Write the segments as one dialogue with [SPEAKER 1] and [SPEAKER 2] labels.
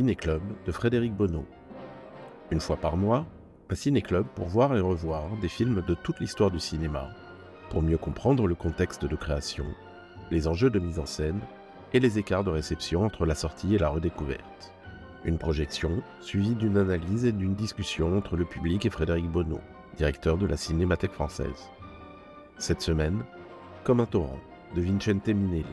[SPEAKER 1] Ciné-Club de Frédéric Bonneau. Une fois par mois, un ciné-club pour voir et revoir des films de toute l'histoire du cinéma, pour mieux comprendre le contexte de création, les enjeux de mise en scène et les écarts de réception entre la sortie et la redécouverte. Une projection suivie d'une analyse et d'une discussion entre le public et Frédéric Bonneau, directeur de la Cinémathèque française. Cette semaine, Comme un torrent de Vincente Minelli.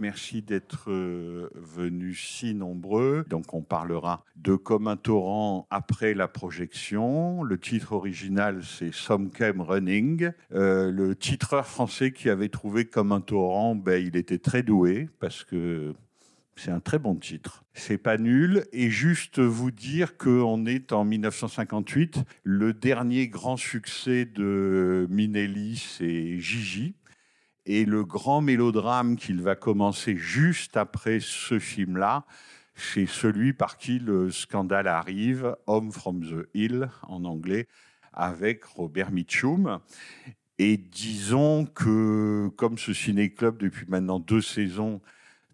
[SPEAKER 2] Merci d'être euh, venus si nombreux. Donc on parlera de Comme un torrent après la projection. Le titre original c'est Some Came Running. Euh, le titreur français qui avait trouvé Comme un torrent, ben, il était très doué parce que c'est un très bon titre. C'est pas nul. Et juste vous dire qu'on est en 1958. Le dernier grand succès de Minelli, c'est Gigi. Et le grand mélodrame qu'il va commencer juste après ce film-là, c'est celui par qui le scandale arrive, Home from the Hill en anglais, avec Robert Mitchum. Et disons que comme ce ciné-club depuis maintenant deux saisons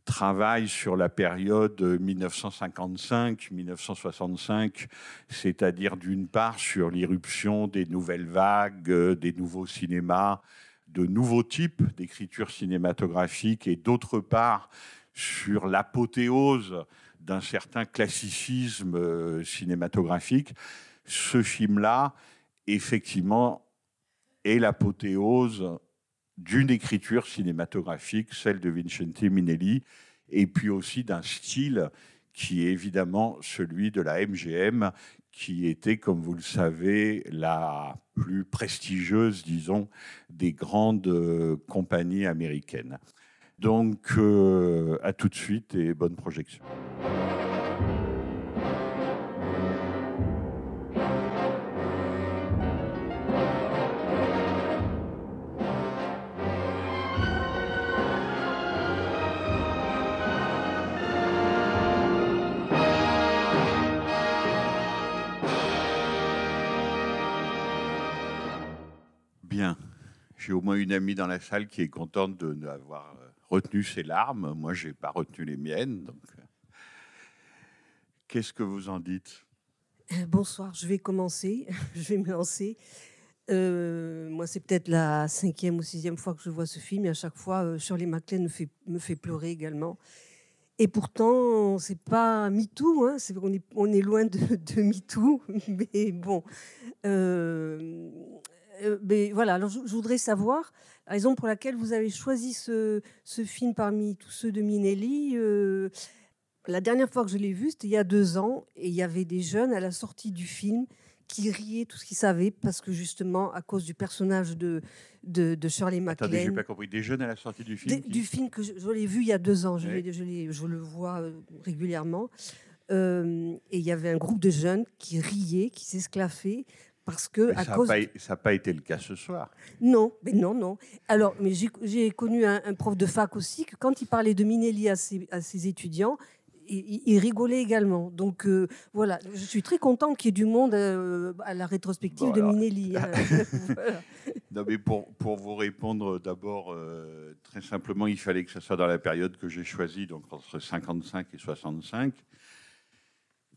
[SPEAKER 2] travaille sur la période 1955-1965, c'est-à-dire d'une part sur l'irruption des nouvelles vagues, euh, des nouveaux cinémas, de nouveaux types d'écriture cinématographique et d'autre part sur l'apothéose d'un certain classicisme euh, cinématographique, ce film-là, effectivement, est l'apothéose d'une écriture cinématographique, celle de Vincente Minelli, et puis aussi d'un style qui est évidemment celui de la MGM, qui était, comme vous le savez, la plus prestigieuse, disons, des grandes euh, compagnies américaines. Donc, euh, à tout de suite et bonne projection. J'ai au moins une amie dans la salle qui est contente de n'avoir euh, retenu ses larmes. Moi, je n'ai pas retenu les miennes. Donc, euh, qu'est-ce que vous en dites?
[SPEAKER 3] Euh, Bonsoir, je vais commencer, je vais me lancer. Moi, c'est peut-être la cinquième ou sixième fois que je vois ce film à chaque fois, euh, Shirley MacLaine me fait, pleurer également. Et pourtant, c'est pas MeToo, hein, on, est, loin de, de MeToo, mais bon. Euh, mais voilà, alors je, je voudrais savoir la raison pour laquelle vous avez choisi ce, ce film parmi tous ceux de Minelli. euh, la dernière fois que je l'ai vu, c'était il y a deux ans, et il y avait des jeunes à la sortie du film qui riaient tout ce qu'ils savaient, parce que justement, à cause du personnage de, de, de Shirley
[SPEAKER 2] Attendez, j'ai
[SPEAKER 3] MacLaine,
[SPEAKER 2] pas compris. Des jeunes à la sortie du
[SPEAKER 3] des-
[SPEAKER 2] film qui-
[SPEAKER 3] du film que je, je l'ai vu il y a deux ans, je,
[SPEAKER 2] Ouais.
[SPEAKER 3] l'ai- je, l'ai- je le vois euh, régulièrement, Euh, et il y avait un groupe de jeunes qui riaient, qui s'esclaffaient, parce que
[SPEAKER 2] Mais
[SPEAKER 3] à
[SPEAKER 2] ça n'a pas, ça été le cas ce soir.
[SPEAKER 3] non, mais non, non. Alors, mais j'ai- connu un, un prof de fac aussi que quand il parlait de Minelli à ses, à ses étudiants, il, rigolait également. Donc euh, voilà, je suis très contente qu'il y ait du monde euh, à la rétrospective
[SPEAKER 2] Bon,
[SPEAKER 3] de
[SPEAKER 2] alors.
[SPEAKER 3] Minelli. hein. Voilà.
[SPEAKER 2] Non, mais pour, pour vous répondre d'abord, euh, très simplement, il fallait que ce soit dans la période que j'ai choisie, donc entre 55 et 65.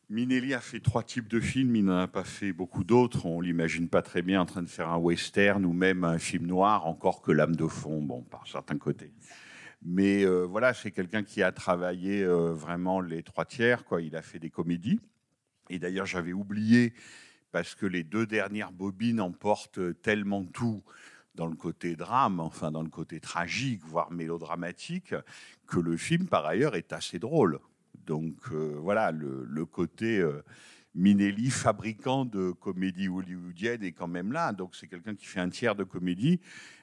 [SPEAKER 2] Minelli a fait trois types de films, il n'en a pas fait beaucoup d'autres. On l'imagine pas très bien en train de faire un western ou même un film noir, encore que l'âme de fond, bon, par certains côtés. Mais euh, voilà, c'est quelqu'un qui a travaillé euh, vraiment les trois tiers. Quoi. Il a fait des comédies. Et d'ailleurs, j'avais oublié, parce que les deux dernières bobines emportent tellement tout dans le côté drame, enfin dans le côté tragique, voire mélodramatique, que le film, par ailleurs, est assez drôle. Donc euh, voilà, le, côté euh, Minelli, fabricant de comédie hollywoodienne, est quand même là. Donc c'est quelqu'un qui fait un tiers de comédie,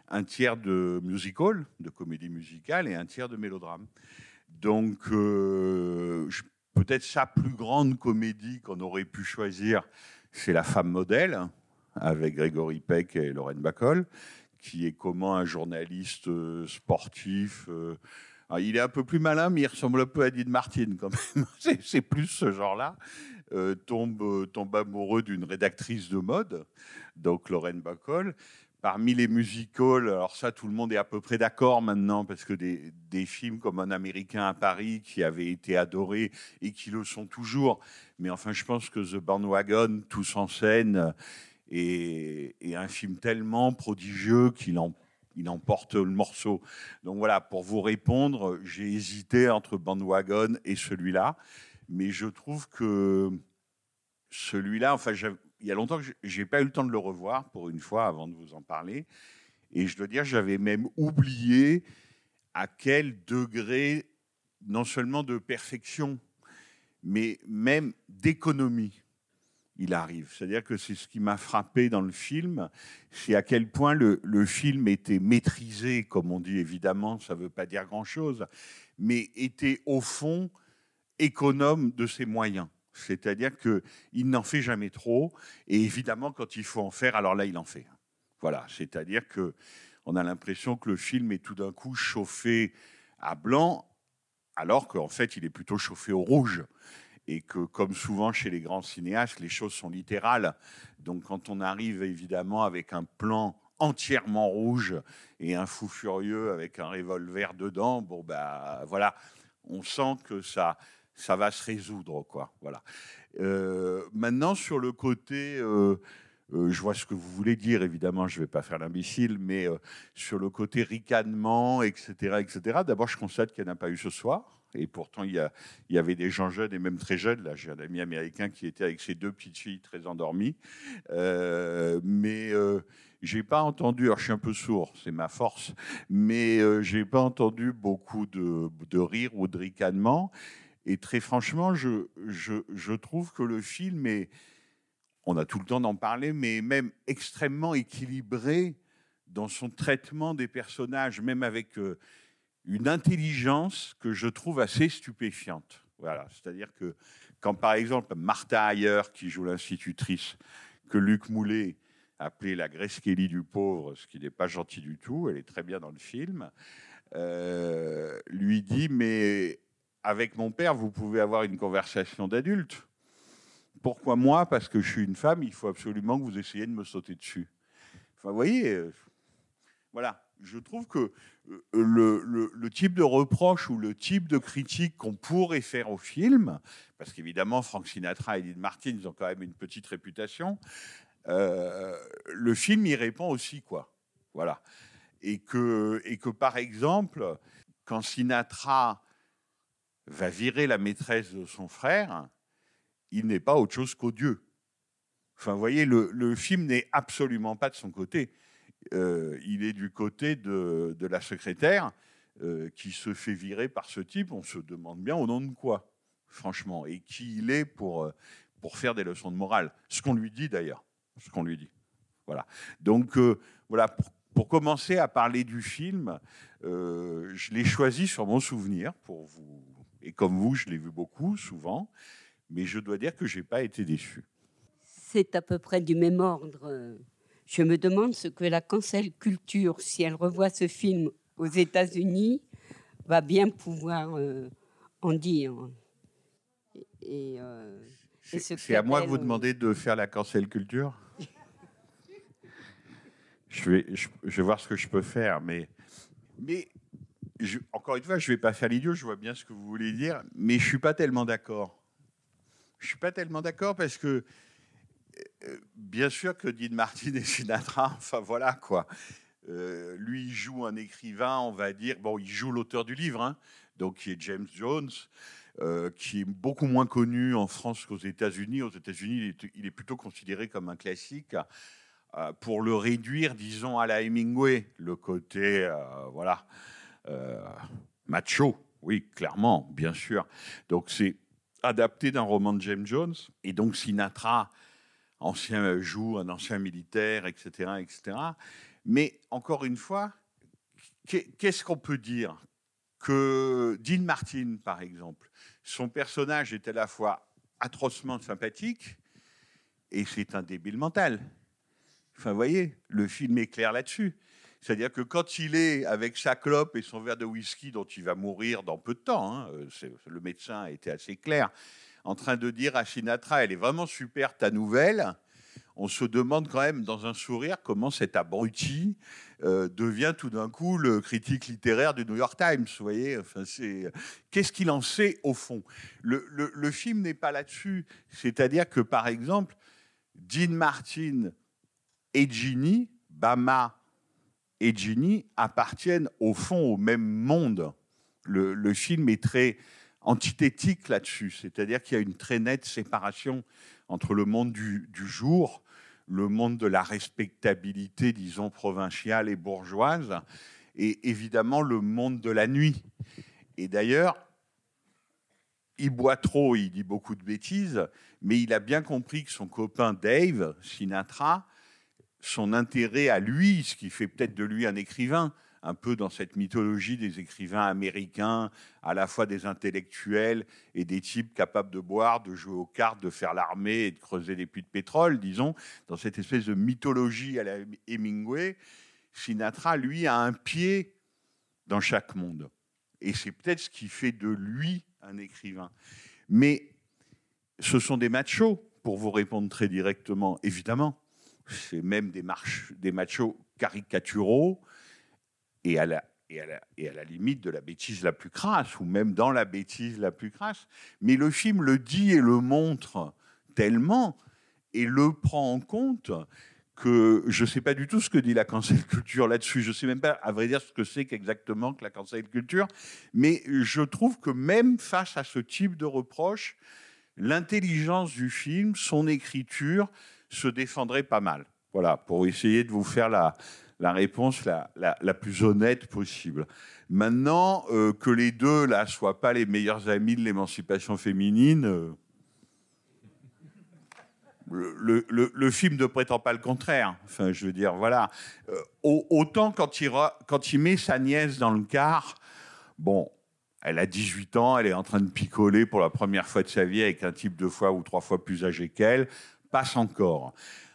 [SPEAKER 2] un tiers de musical, de comédie musicale, et un tiers de mélodrame. Donc euh, peut-être sa plus grande comédie qu'on aurait pu choisir, c'est La femme modèle, avec Grégory Peck et Lorraine Bacol, qui est comment un journaliste sportif. Alors, il est un peu plus malin, mais il ressemble un peu à Dean Martin quand même. C'est- plus ce genre-là. Euh, tombe, euh, tombe amoureux d'une rédactrice de mode, donc Lorraine Bacol. Parmi les musicals, alors ça, tout le monde est à peu près d'accord maintenant, parce que des, des films comme Un Américain à Paris, qui avaient été adorés et qui le sont toujours, mais enfin, je pense que The Bandwagon, Tous en scène, est, est un film tellement prodigieux qu'il en, il emporte le morceau. Donc voilà, pour vous répondre, j'ai hésité entre Bandwagon et celui-là, mais je trouve que celui-là, enfin, il y a longtemps que j'ai pas eu le temps de le revoir pour une fois avant de vous en parler, et je dois dire, j'avais même oublié à quel degré, non seulement de perfection, mais même d'économie, il arrive. C'est-à-dire que c'est ce qui m'a frappé dans le film, c'est à quel point le, film était maîtrisé, comme on dit évidemment, ça ne veut pas dire grand-chose, mais était au fond économe de ses moyens. C'est-à-dire qu'il n'en fait jamais trop, et évidemment, quand il faut en faire, alors là, il en fait. Voilà, c'est-à-dire que on a l'impression que le film est tout d'un coup chauffé à blanc, alors qu'en fait, il est plutôt chauffé au rouge et que, comme souvent chez les grands cinéastes, les choses sont littérales. Donc, quand on arrive évidemment avec un plan entièrement rouge et un fou furieux avec un revolver dedans, bon, bah voilà, on sent que ça, ça va se résoudre, quoi. Voilà. Euh, maintenant, sur le côté. euh, euh, je vois ce que vous voulez dire, évidemment, je ne vais pas faire l'imbécile, mais sur le côté ricanement, etc., etc. D'abord, je constate qu'il n'y en a pas eu ce soir. Et pourtant, il y, avait des gens jeunes et même très jeunes. Là, j'ai un ami américain qui était avec ses deux petites filles très endormies. Euh, mais euh, j'ai pas entendu, alors je suis un peu sourd, c'est ma force, mais euh, j'ai pas entendu beaucoup de, de rire ou de ricanement. Et très franchement, je trouve que le film est, on a tout le temps d'en parler, mais même extrêmement équilibré dans son traitement des personnages, même avec euh, une intelligence que je trouve assez stupéfiante. Voilà, c'est-à-dire que quand par exemple Martha Ayer, qui joue l'institutrice, que Luc Moulet appelait la Grace Kelly du pauvre, ce qui n'est pas gentil du tout, elle est très bien dans le film, euh, lui dit mais avec mon père vous pouvez avoir une conversation d'adulte. Pourquoi moi? Parce que je suis une femme, il faut absolument que vous essayiez de me sauter dessus. Enfin, vous voyez, euh, voilà, je trouve que euh, le, type de reproche ou le type de critique qu'on pourrait faire au film, parce qu'évidemment, Frank Sinatra et Dean Martin, ont quand même une petite réputation, euh, le film y répond aussi, quoi. Voilà. Et que, et que, par exemple, quand Sinatra va virer la maîtresse de son frère, il n'est pas autre chose qu'odieux. Enfin, vous voyez, le film n'est absolument pas de son côté. Euh, il est du côté de, la secrétaire euh, qui se fait virer par ce type. On se demande bien au nom de quoi, franchement, et qui il est pour, euh, pour faire des leçons de morale. Ce qu'on lui dit d'ailleurs, ce qu'on lui dit. Voilà. Donc, voilà, pour, pour commencer à parler du film, je l'ai choisi sur mon souvenir pour vous. Et comme vous, je l'ai vu beaucoup, souvent, mais je dois dire que je n'ai pas été déçu.
[SPEAKER 4] C'est à peu près du même ordre. Je me demande ce que la cancel culture, si elle revoit ce film aux États-Unis, va bien pouvoir euh, en dire. Et, euh, et
[SPEAKER 2] C'est à moi de
[SPEAKER 4] qu'elle,
[SPEAKER 2] vous demander de faire la cancel culture? je, vais, je, je vais voir ce que je peux faire, mais, mais je- encore une fois, je ne vais pas faire l'idiot, je vois bien ce que vous voulez dire, mais je ne suis pas tellement d'accord. Je ne suis pas tellement d'accord parce que, bien sûr que Dean Martin et Sinatra, enfin voilà quoi. Euh, lui, il joue un écrivain, on va dire, bon, il joue l'auteur du livre, hein, donc qui est James Jones, euh, qui est beaucoup moins connu en France qu'aux États-Unis. Aux États-Unis, il est, plutôt considéré comme un classique. euh, pour le réduire, disons, à la Hemingway, le côté, euh, voilà, euh, macho, oui, clairement, bien sûr. Donc c'est adapté d'un roman de James Jones, et donc Sinatra, ancien joue, un ancien militaire, etc., etc. Mais encore une fois, qu'est- qu'est-ce qu'on peut dire que Dean Martin, par exemple, son personnage est à la fois atrocement sympathique et c'est un débile mental. Enfin, vous voyez, le film est clair là-dessus. C'est-à-dire que quand il est avec sa clope et son verre de whisky dont il va mourir dans peu de temps, hein, euh, le médecin a été assez clair, en train de dire à Sinatra, elle est vraiment super ta nouvelle, on se demande quand même dans un sourire comment cet abruti euh, devient tout d'un coup le critique littéraire du New York Times. Vous voyez, enfin, c'est qu'est-ce qu'il en sait au fond? Le, film n'est pas là-dessus. C'est-à-dire que par exemple, Dean Martin et Ginny, Bama et Ginny appartiennent au fond au même monde. Le film est très antithétique là-dessus, c'est-à-dire qu'il y a une très nette séparation entre le monde du, jour, le monde de la respectabilité, disons, provinciale et bourgeoise, et évidemment le monde de la nuit. Et d'ailleurs, il boit trop, il dit beaucoup de bêtises, mais il a bien compris que son copain Dave Sinatra, son intérêt à lui, ce qui fait peut-être de lui un écrivain, un peu dans cette mythologie des écrivains américains, à la fois des intellectuels et des types capables de boire, de jouer aux cartes, de faire l'armée et de creuser des puits de pétrole, disons, dans cette espèce de mythologie à la Hemingway, Sinatra, lui, a un pied dans chaque monde. Et c'est peut-être ce qui fait de lui un écrivain. Mais ce sont des machos, pour vous répondre très directement, évidemment. C'est même des, des machos caricaturaux et à, la, limite de la bêtise la plus crasse, ou même dans la bêtise la plus crasse. Mais le film le dit et le montre tellement et le prend en compte que je ne sais pas du tout ce que dit la cancel culture là-dessus. Je ne sais même pas, à vrai dire, ce que c'est qu'exactement que la cancel culture. Mais je trouve que même face à ce type de reproche, l'intelligence du film, son écriture, se défendrait pas mal. Voilà, pour essayer de vous faire la, la réponse la, la, la, plus honnête possible. Maintenant, euh, que les deux là soient pas les meilleurs amis de l'émancipation féminine, euh, le, le, film ne prétend pas le contraire. Enfin, je veux dire, voilà. Euh, autant quand il, quand il met sa nièce dans le car, bon, elle a 18 ans, elle est en train de picoler pour la première fois de sa vie avec un type deux fois ou trois fois plus âgé qu'elle, passe encore.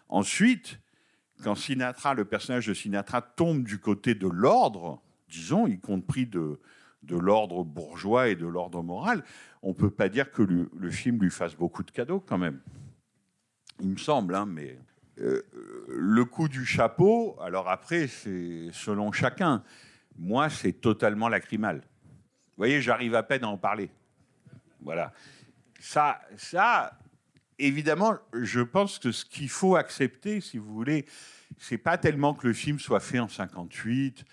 [SPEAKER 2] Ensuite, quand Sinatra, le personnage de Sinatra, tombe du côté de l'ordre, disons, y compris de, de l'ordre bourgeois et de l'ordre moral, on ne peut pas dire que le, film lui fasse beaucoup de cadeaux quand même. Il me semble, hein, mais euh, le coup du chapeau, alors après, c'est selon chacun. Moi, c'est totalement lacrymal. Vous voyez, j'arrive à peine à en parler. Voilà. Ça, ça, évidemment, je pense que ce qu'il faut accepter, si vous voulez, c'est pas tellement que le film soit fait en 58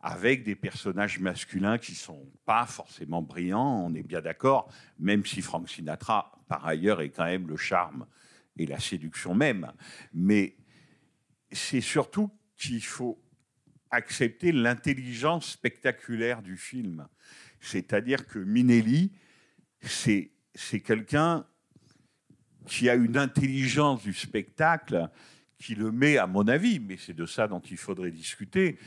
[SPEAKER 2] avec des personnages masculins qui sont pas forcément brillants, on est bien d'accord, même si Frank Sinatra, par ailleurs, est quand même le charme et la séduction même. Mais c'est surtout qu'il faut accepter l'intelligence spectaculaire du film. C'est-à-dire que Minelli, c'est quelqu'un qui a une intelligence du spectacle qui le met, à mon avis, mais c'est de ça dont il faudrait discuter,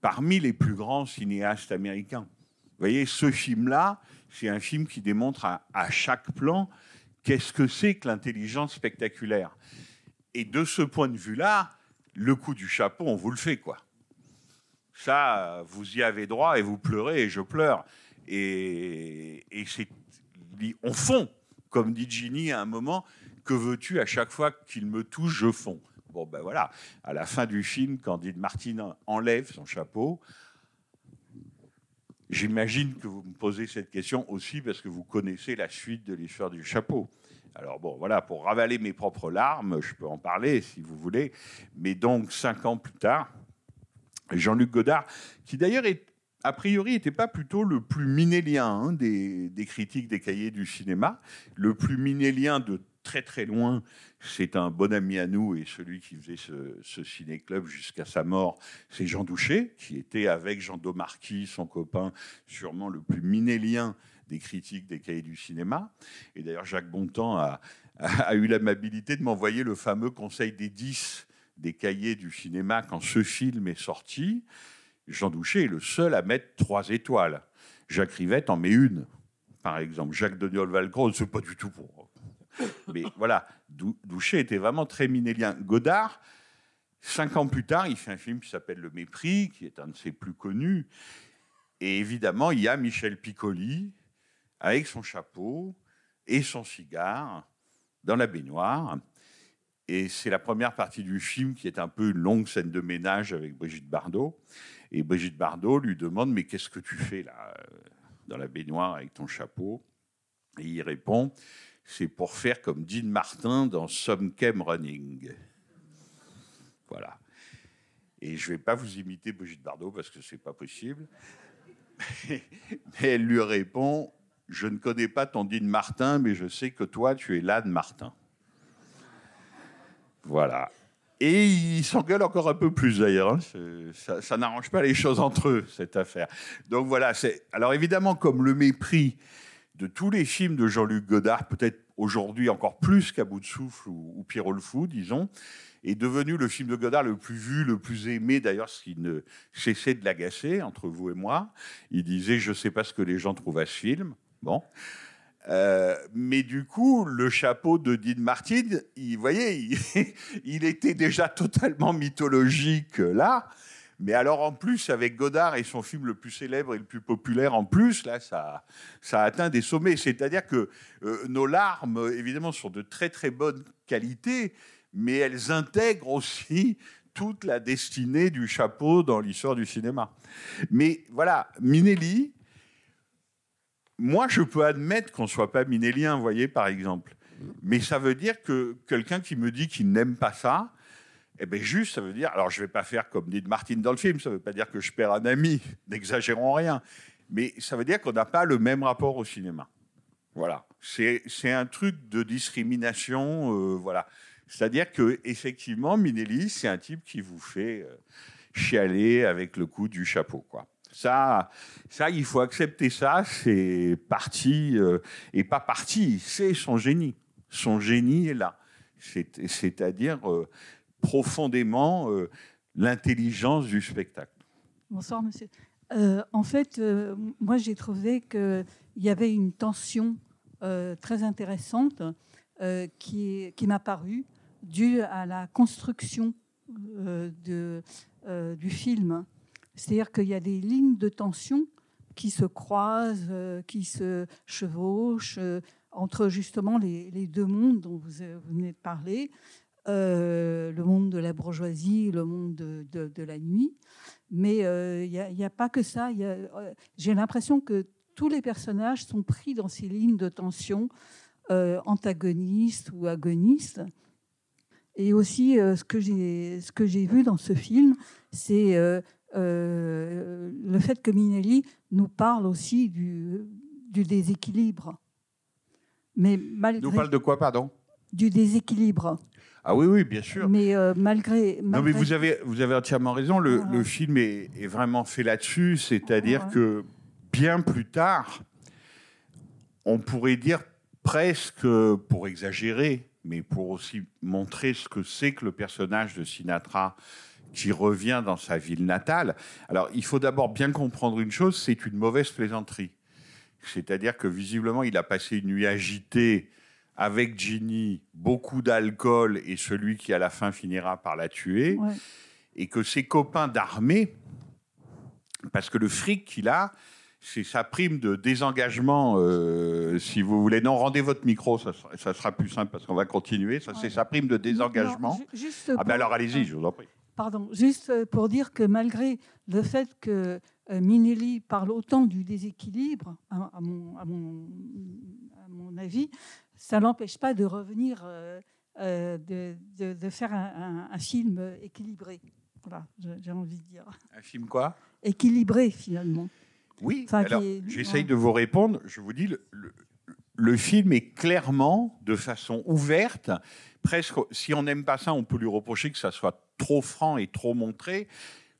[SPEAKER 2] parmi les plus grands cinéastes américains. Vous voyez, ce film-là, c'est un film qui démontre à, chaque plan qu'est-ce que c'est que l'intelligence spectaculaire. Et de ce point de vue-là, le coup du chapeau, on vous le fait, quoi. Ça, vous y avez droit et vous pleurez et je pleure. Et, et c'est, on fond, comme dit Ginny à un moment, que veux-tu à chaque fois qu'il me touche, je fonds. Bon, ben voilà, à la fin du film, Dean Martin enlève son chapeau, j'imagine que vous me posez cette question aussi parce que vous connaissez la suite de l'histoire du chapeau. Alors bon, voilà, pour ravaler mes propres larmes, je peux en parler si vous voulez. Mais donc, cinq ans plus tard, Jean-Luc Godard, qui d'ailleurs est a priori n'était pas plutôt le plus minélien hein, des, critiques des cahiers du cinéma, le plus minélien de très très loin, c'est un bon ami à nous et celui qui faisait ce, ce ciné-club jusqu'à sa mort, c'est Jean Douché, qui était avec Jean Domarquis, son copain, sûrement le plus minélien des critiques des cahiers du cinéma. Et d'ailleurs, Jacques Bontemps a, a, a eu l'amabilité de m'envoyer le fameux conseil des 10 des cahiers du cinéma quand ce film est sorti. Jean Douché est le seul à mettre trois étoiles. Jacques Rivette en met une, par exemple. Jacques Deniol Valcro, c'est pas du tout pour. Mais voilà, Dou- Douché était vraiment très minélien. Godard, cinq ans plus tard, il fait un film qui s'appelle Le Mépris, qui est un de ses plus connus. Et évidemment, il y a Michel Piccoli avec son chapeau et son cigare dans la baignoire. Et c'est la première partie du film qui est un peu une longue scène de ménage avec Brigitte Bardot. Et Brigitte Bardot lui demande Mais qu'est-ce que tu fais là, euh, dans la baignoire avec ton chapeau? Et il répond C'est pour faire comme Dean Martin dans Some Came Running. Voilà. Et je ne vais pas vous imiter Brigitte Bardot parce que c'est pas possible. Mais elle lui répond Je ne connais pas ton Dean Martin, mais je sais que toi, tu es l'âne Martin. Voilà. Et ils s'engueulent encore un peu plus d'ailleurs. hein. Ça, n'arrange pas les choses entre eux, cette affaire. Donc voilà. Alors évidemment, comme le mépris de tous les films de Jean-Luc Godard, peut-être aujourd'hui encore plus qu'à bout de souffle ou, ou Pierrot le Fou, disons, est devenu le film de Godard le plus vu, le plus aimé, d'ailleurs, ce qui ne cessait de l'agacer entre vous et moi. Il disait, je ne sais pas ce que les gens trouvent à ce film. Bon. Euh, mais du coup, le chapeau de Dean Martin, il, vous voyez, il, était déjà totalement mythologique là. Mais alors en plus, avec Godard et son film le plus célèbre et le plus populaire en plus, là, ça, ça a atteint des sommets. C'est-à-dire que euh, nos larmes, évidemment, sont de très très bonne qualité, mais elles intègrent aussi toute la destinée du chapeau dans l'histoire du cinéma. Mais voilà, Minelli, moi, je peux admettre qu'on ne soit pas minélien, vous voyez, par exemple. Mais ça veut dire que quelqu'un qui me dit qu'il n'aime pas ça, eh bien, juste, ça veut dire. Alors, je ne vais pas faire comme dit Martin dans le film, ça ne veut pas dire que je perds un ami, n'exagérons rien. Mais ça veut dire qu'on n'a pas le même rapport au cinéma. Voilà. C'est un truc de discrimination, euh, voilà. C'est-à-dire que effectivement, c'est un type qui vous fait euh, chialer avec le coup du chapeau, quoi. Ça, ça, il faut accepter ça. C'est parti euh, et pas parti. C'est son génie. Son génie est là. C'est- C'est-à-dire euh, profondément euh, l'intelligence du spectacle.
[SPEAKER 5] Bonsoir, monsieur. En fait, moi, j'ai trouvé qu'il y avait une tension très intéressante qui, m'a paru due à la construction du film. C'est-à-dire qu'il y a des lignes de tension qui se croisent, euh, qui se chevauchent euh, entre justement les, deux mondes dont vous, venez de parler, euh, le monde de la bourgeoisie, le monde de, la nuit. Mais il n'y a, pas que ça. J'ai l'impression que tous les personnages sont pris dans ces lignes de tension antagonistes ou agonistes. Et aussi, ce que j'ai vu dans ce film, c'est euh, le fait que Minelli nous parle aussi du, du déséquilibre. Mais malgré
[SPEAKER 2] Nous parle de quoi, pardon?
[SPEAKER 5] Du déséquilibre.
[SPEAKER 2] Ah oui, oui, bien sûr.
[SPEAKER 5] Mais euh, malgré,
[SPEAKER 2] Non, mais vous avez, vous avez entièrement raison. Le,
[SPEAKER 5] Voilà.
[SPEAKER 2] le film est, est vraiment fait là-dessus. C'est-à-dire que bien plus tard, on pourrait dire presque, pour exagérer, mais pour aussi montrer ce que c'est que le personnage de Sinatra qui revient dans sa ville natale. Alors, il faut d'abord bien comprendre une chose, c'est une mauvaise plaisanterie. C'est-à-dire que visiblement, il a passé une nuit agitée avec Ginny, beaucoup d'alcool et celui qui à la fin finira par la tuer,
[SPEAKER 5] Ouais.
[SPEAKER 2] et que ses copains d'armée, parce que le fric qu'il a, c'est sa prime de désengagement, euh, si vous voulez. Non, rendez votre micro, ça sera, ça sera plus simple parce qu'on va continuer. Ça, c'est sa prime de désengagement.
[SPEAKER 5] Non, ju- juste
[SPEAKER 2] Ah ben alors allez-y, je vous en prie.
[SPEAKER 5] Pardon, juste pour dire que malgré le fait que euh, Minelli parle autant du déséquilibre, à, mon, à mon- à mon avis, ça n'empêche pas de revenir, euh, euh, de, de- de faire un, un- un film équilibré. Voilà, j'ai- envie de dire.
[SPEAKER 2] Un film quoi?
[SPEAKER 5] Équilibré, finalement.
[SPEAKER 2] Oui,
[SPEAKER 5] Enfin,
[SPEAKER 2] alors
[SPEAKER 5] est-
[SPEAKER 2] j'essaye
[SPEAKER 5] ouais.
[SPEAKER 2] de vous répondre. Je vous dis, le, le- le film est clairement, de façon ouverte, presque, si on n'aime pas ça, on peut lui reprocher que ça soit trop franc et trop montré.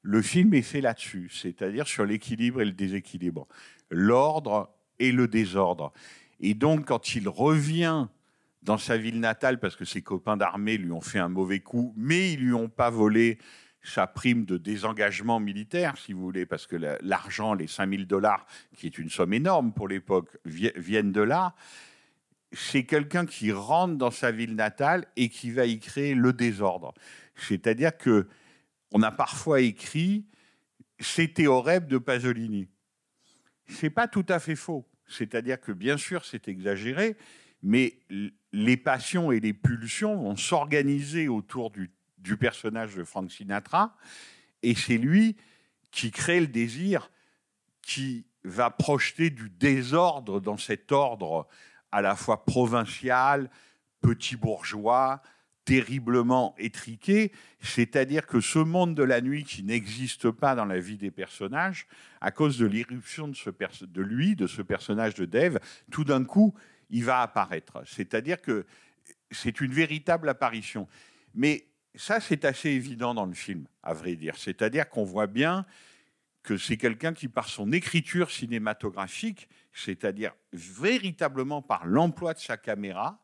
[SPEAKER 2] Le film est fait là-dessus, c'est-à-dire sur l'équilibre et le déséquilibre, l'ordre et le désordre. Et donc, quand il revient dans sa ville natale, parce que ses copains d'armée lui ont fait un mauvais coup, mais ils lui ont pas volé sa prime de désengagement militaire, si vous voulez, parce que la- l'argent, les 5000 dollars, qui est une somme énorme pour l'époque, vi- viennent de là. C'est quelqu'un qui rentre dans sa ville natale et qui va y créer le désordre. C'est-à-dire que on a parfois écrit ces théorèmes de Pasolini. C'est pas tout à fait faux. C'est-à-dire que bien sûr c'est exagéré, mais les passions et les pulsions vont s'organiser autour du, du personnage de Frank Sinatra, et c'est lui qui crée le désir, qui va projeter du désordre dans cet ordre à la fois provincial, petit bourgeois, terriblement étriqué, c'est-à-dire que ce monde de la nuit qui n'existe pas dans la vie des personnages, à cause de l'irruption de, lui, de ce personnage de Dave, tout d'un coup, il va apparaître. C'est-à-dire que c'est une véritable apparition. Mais ça, c'est assez évident dans le film, à vrai dire. C'est-à-dire qu'on voit bien que c'est quelqu'un qui, par son écriture cinématographique, c'est-à-dire véritablement par l'emploi de sa caméra,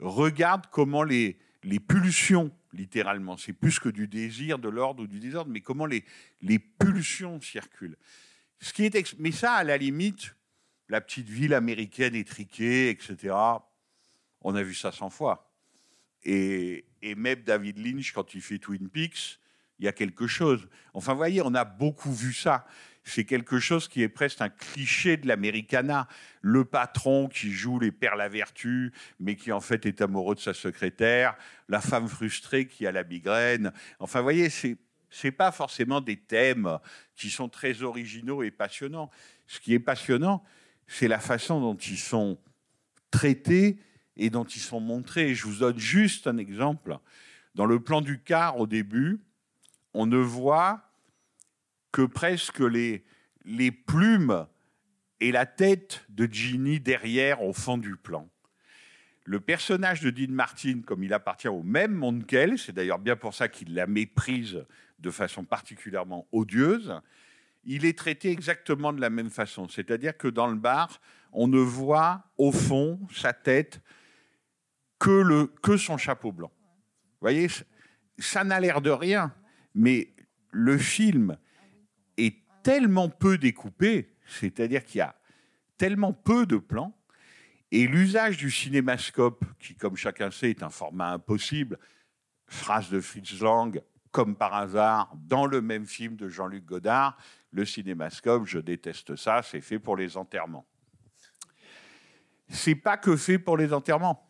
[SPEAKER 2] regarde comment les, les pulsions, littéralement, c'est plus que du désir, de l'ordre ou du désordre, mais comment les, les pulsions circulent. Ce qui est mais ça, à la limite, la petite ville américaine étriquée, etc., on a vu ça 100 fois. Et, et même David Lynch, quand il fait Twin Peaks, il y a quelque chose. Enfin, vous voyez, on a beaucoup vu ça. C'est quelque chose qui est presque un cliché de l'Americana. Le patron qui joue les pères la vertu, mais qui en fait est amoureux de sa secrétaire. La femme frustrée qui a la migraine. Enfin, vous voyez, c'est c'est pas forcément des thèmes qui sont très originaux et passionnants. Ce qui est passionnant, c'est la façon dont ils sont traités et dont ils sont montrés. Je vous donne juste un exemple. Dans le plan du quart, au début, on ne voit que presque les, plumes et la tête de Ginny derrière au fond du plan. Le personnage de Dean Martin, comme il appartient au même monde qu'elle, c'est d'ailleurs bien pour ça qu'il la méprise de façon particulièrement odieuse, il est traité exactement de la même façon. C'est-à-dire que dans le bar, on ne voit au fond sa tête que, que son chapeau blanc. Vous voyez, ça n'a l'air de rien, mais le film est tellement peu découpé, c'est-à-dire qu'il y a tellement peu de plans, et l'usage du cinémascope, qui, comme chacun sait, est un format impossible, phrase de Fritz Lang, comme par hasard, dans le même film de Jean-Luc Godard, le cinémascope, je déteste ça, c'est fait pour les enterrements. C'est pas que fait pour les enterrements,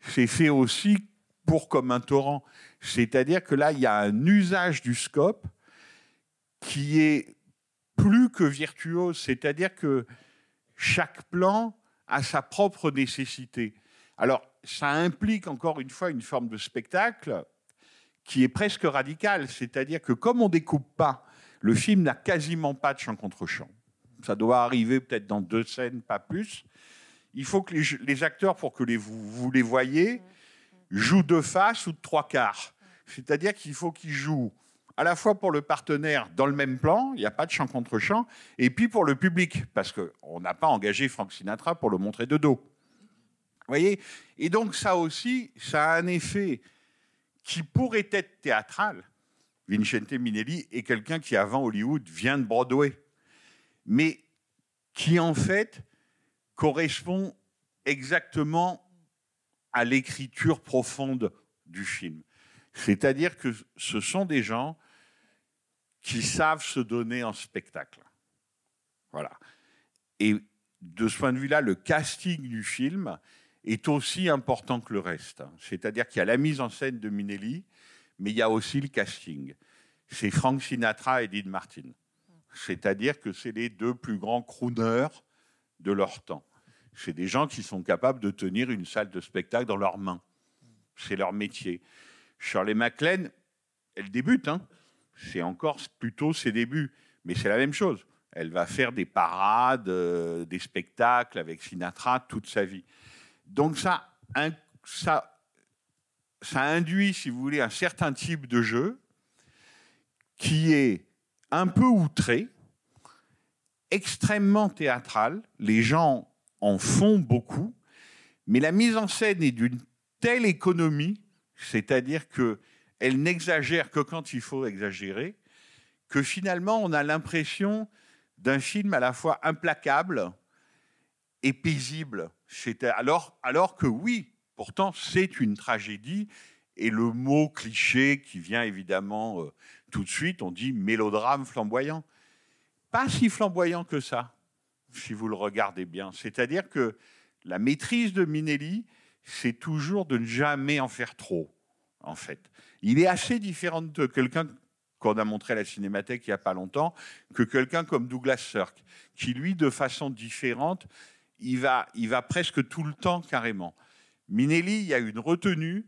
[SPEAKER 2] c'est fait aussi pour comme un torrent. C'est-à-dire que là, il y a un usage du scope qui est plus que virtuose, c'est-à-dire que chaque plan a sa propre nécessité. Alors, ça implique encore une fois une forme de spectacle qui est presque radicale, c'est-à-dire que comme on découpe pas, le film n'a quasiment pas de chant contre chant. Ça doit arriver peut-être dans deux scènes, pas plus. Il faut que les, acteurs, pour que vous, vous les voyez, jouent de face ou de trois quarts. C'est-à-dire qu'il faut qu'ils jouent à la fois pour le partenaire dans le même plan, il n'y a pas de chant contre chant, et puis pour le public, parce qu'on n'a pas engagé Frank Sinatra pour le montrer de dos. Vous voyez? Et donc ça aussi, ça a un effet qui pourrait être théâtral. Vincente Minelli est quelqu'un qui, avant Hollywood, vient de Broadway, mais qui en fait correspond exactement à l'écriture profonde du film. C'est-à-dire que ce sont des gens qui savent se donner en spectacle. Voilà. Et de ce point de vue-là, le casting du film est aussi important que le reste. C'est-à-dire qu'il y a la mise en scène de Minelli, mais il y a aussi le casting. C'est Frank Sinatra et Dean Martin. C'est-à-dire que c'est les deux plus grands crooners de leur temps. C'est des gens qui sont capables de tenir une salle de spectacle dans leurs mains. C'est leur métier. Shirley MacLaine, elle débute. Hein. C'est encore plutôt ses débuts. Mais c'est la même chose. Elle va faire des parades, euh, des spectacles avec Sinatra toute sa vie. Donc ça, ça induit, si vous voulez, un certain type de jeu qui est un peu outré, extrêmement théâtral. Les gens en font beaucoup, mais la mise en scène est d'une telle économie, c'est-à-dire que elle n'exagère que quand il faut exagérer, que finalement on a l'impression d'un film à la fois implacable et paisible. Alors, alors que oui, pourtant c'est une tragédie, et le mot cliché qui vient évidemment euh, tout de suite, on dit mélodrame flamboyant. Pas si flamboyant que ça, si vous le regardez bien. C'est-à-dire que la maîtrise de Minelli, c'est toujours de ne jamais en faire trop, en fait. Il est assez différent de quelqu'un qu'on a montré à la Cinémathèque il n'y a pas longtemps, que quelqu'un comme Douglas Sirk, qui lui, de façon différente, il va, il va presque tout le temps carrément. Minelli, il y a une retenue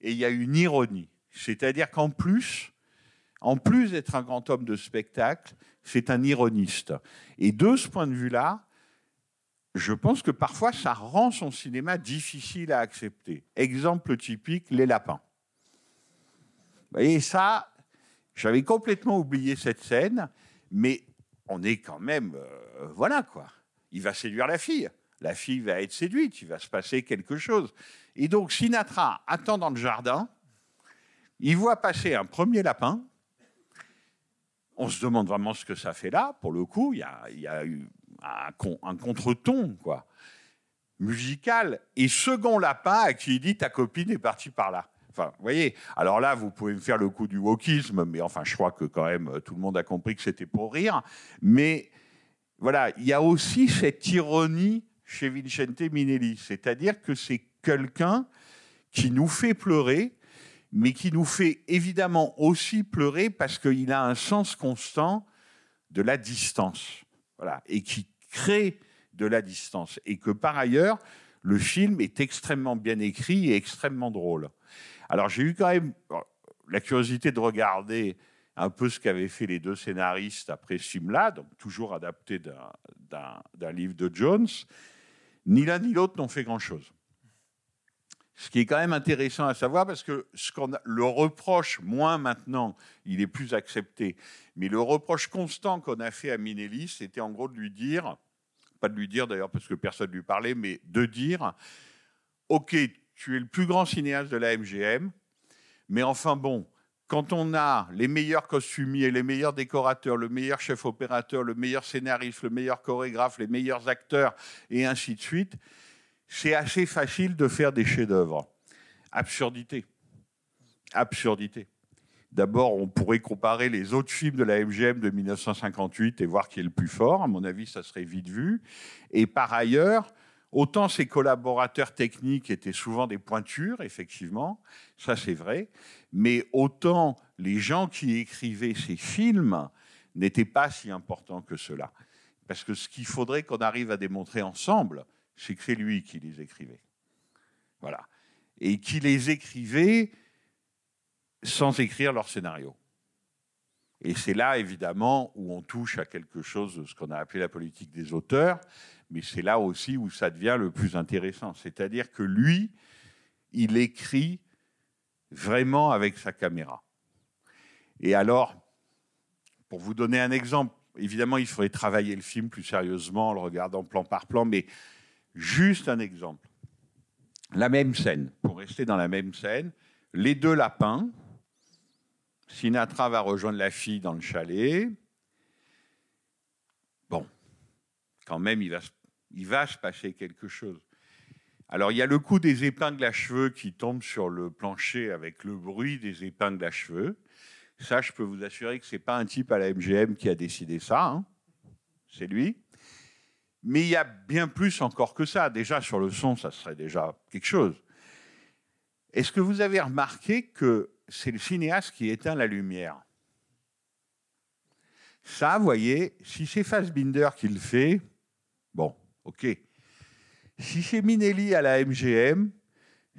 [SPEAKER 2] et il y a une ironie. C'est-à-dire qu'en plus, en plus d'être un grand homme de spectacle, c'est un ironiste. Et de ce point de vue-là, je pense que parfois ça rend son cinéma difficile à accepter. Exemple typique, Les Lapins. Voyez, ça, j'avais complètement oublié cette scène, mais on est quand même. euh, voilà quoi. Il va séduire la fille. La fille va être séduite, il va se passer quelque chose. Et donc Sinatra attend dans le jardin, il voit passer un premier lapin. On se demande vraiment ce que ça fait là. Pour le coup, il y a, y eu un, un contre-ton, quoi, musical. Et second lapin à qui il dit ta copine est partie par là. Enfin, vous voyez. Alors là, vous pouvez me faire le coup du wokisme, mais enfin, je crois que quand même euh, tout le monde a compris que c'était pour rire. Mais voilà, il y a aussi cette ironie chez Vincente Minelli, c'est-à-dire que c'est quelqu'un qui nous fait pleurer, mais qui nous fait évidemment aussi pleurer parce qu'il a un sens constant de la distance, voilà, et qui crée de la distance, et que par ailleurs, le film est extrêmement bien écrit et extrêmement drôle. Alors j'ai eu quand même la curiosité de regarder un peu ce qu'avaient fait les deux scénaristes après film-là, donc toujours adapté d'un- livre de Jones. Ni l'un ni l'autre n'ont fait grand-chose. Ce qui est quand même intéressant à savoir, parce que ce le reproche, moins maintenant, il est plus accepté, mais le reproche constant qu'on a fait à Minelli, c'était en gros de lui dire, pas de lui dire d'ailleurs parce que personne ne lui parlait, mais de dire, OK, tu es le plus grand cinéaste de la MGM, mais enfin bon, quand on a les meilleurs costumiers, les meilleurs décorateurs, le meilleur chef opérateur, le meilleur scénariste, le meilleur chorégraphe, les meilleurs acteurs, et ainsi de suite, c'est assez facile de faire des chefs-d'œuvre. Absurdité. Absurdité. D'abord, on pourrait comparer les autres films de la MGM de 1958 et voir qui est le plus fort. À mon avis, ça serait vite vu. Et par ailleurs, autant ses collaborateurs techniques étaient souvent des pointures, effectivement, ça c'est vrai, mais autant les gens qui écrivaient ces films n'étaient pas si importants que cela. Parce que ce qu'il faudrait qu'on arrive à démontrer ensemble, c'est que c'est lui qui les écrivait. Voilà. Et qui les écrivait sans écrire leur scénario. Et c'est là, évidemment, où on touche à quelque chose de ce qu'on a appelé la politique des auteurs, mais c'est là aussi où ça devient le plus intéressant. C'est-à-dire que lui, il écrit vraiment avec sa caméra. Et alors, pour vous donner un exemple, évidemment, il faudrait travailler le film plus sérieusement en le regardant plan par plan, mais juste un exemple. La même scène, pour rester dans la même scène, les deux lapins, Sinatra va rejoindre la fille dans le chalet. Bon, quand même, il va, se- il va se passer quelque chose. Alors, il y a le coup des épingles à cheveux qui tombent sur le plancher avec le bruit des épingles à cheveux. Ça, je peux vous assurer que ce n'est pas un type à la MGM qui a décidé ça. hein. C'est lui. Mais il y a bien plus encore que ça. Déjà, sur le son, ça serait déjà quelque chose. Est-ce que vous avez remarqué que c'est le cinéaste qui éteint la lumière? Ça, vous voyez, si c'est Fassbinder qui le fait, bon, ok. Si c'est Minelli à la MGM,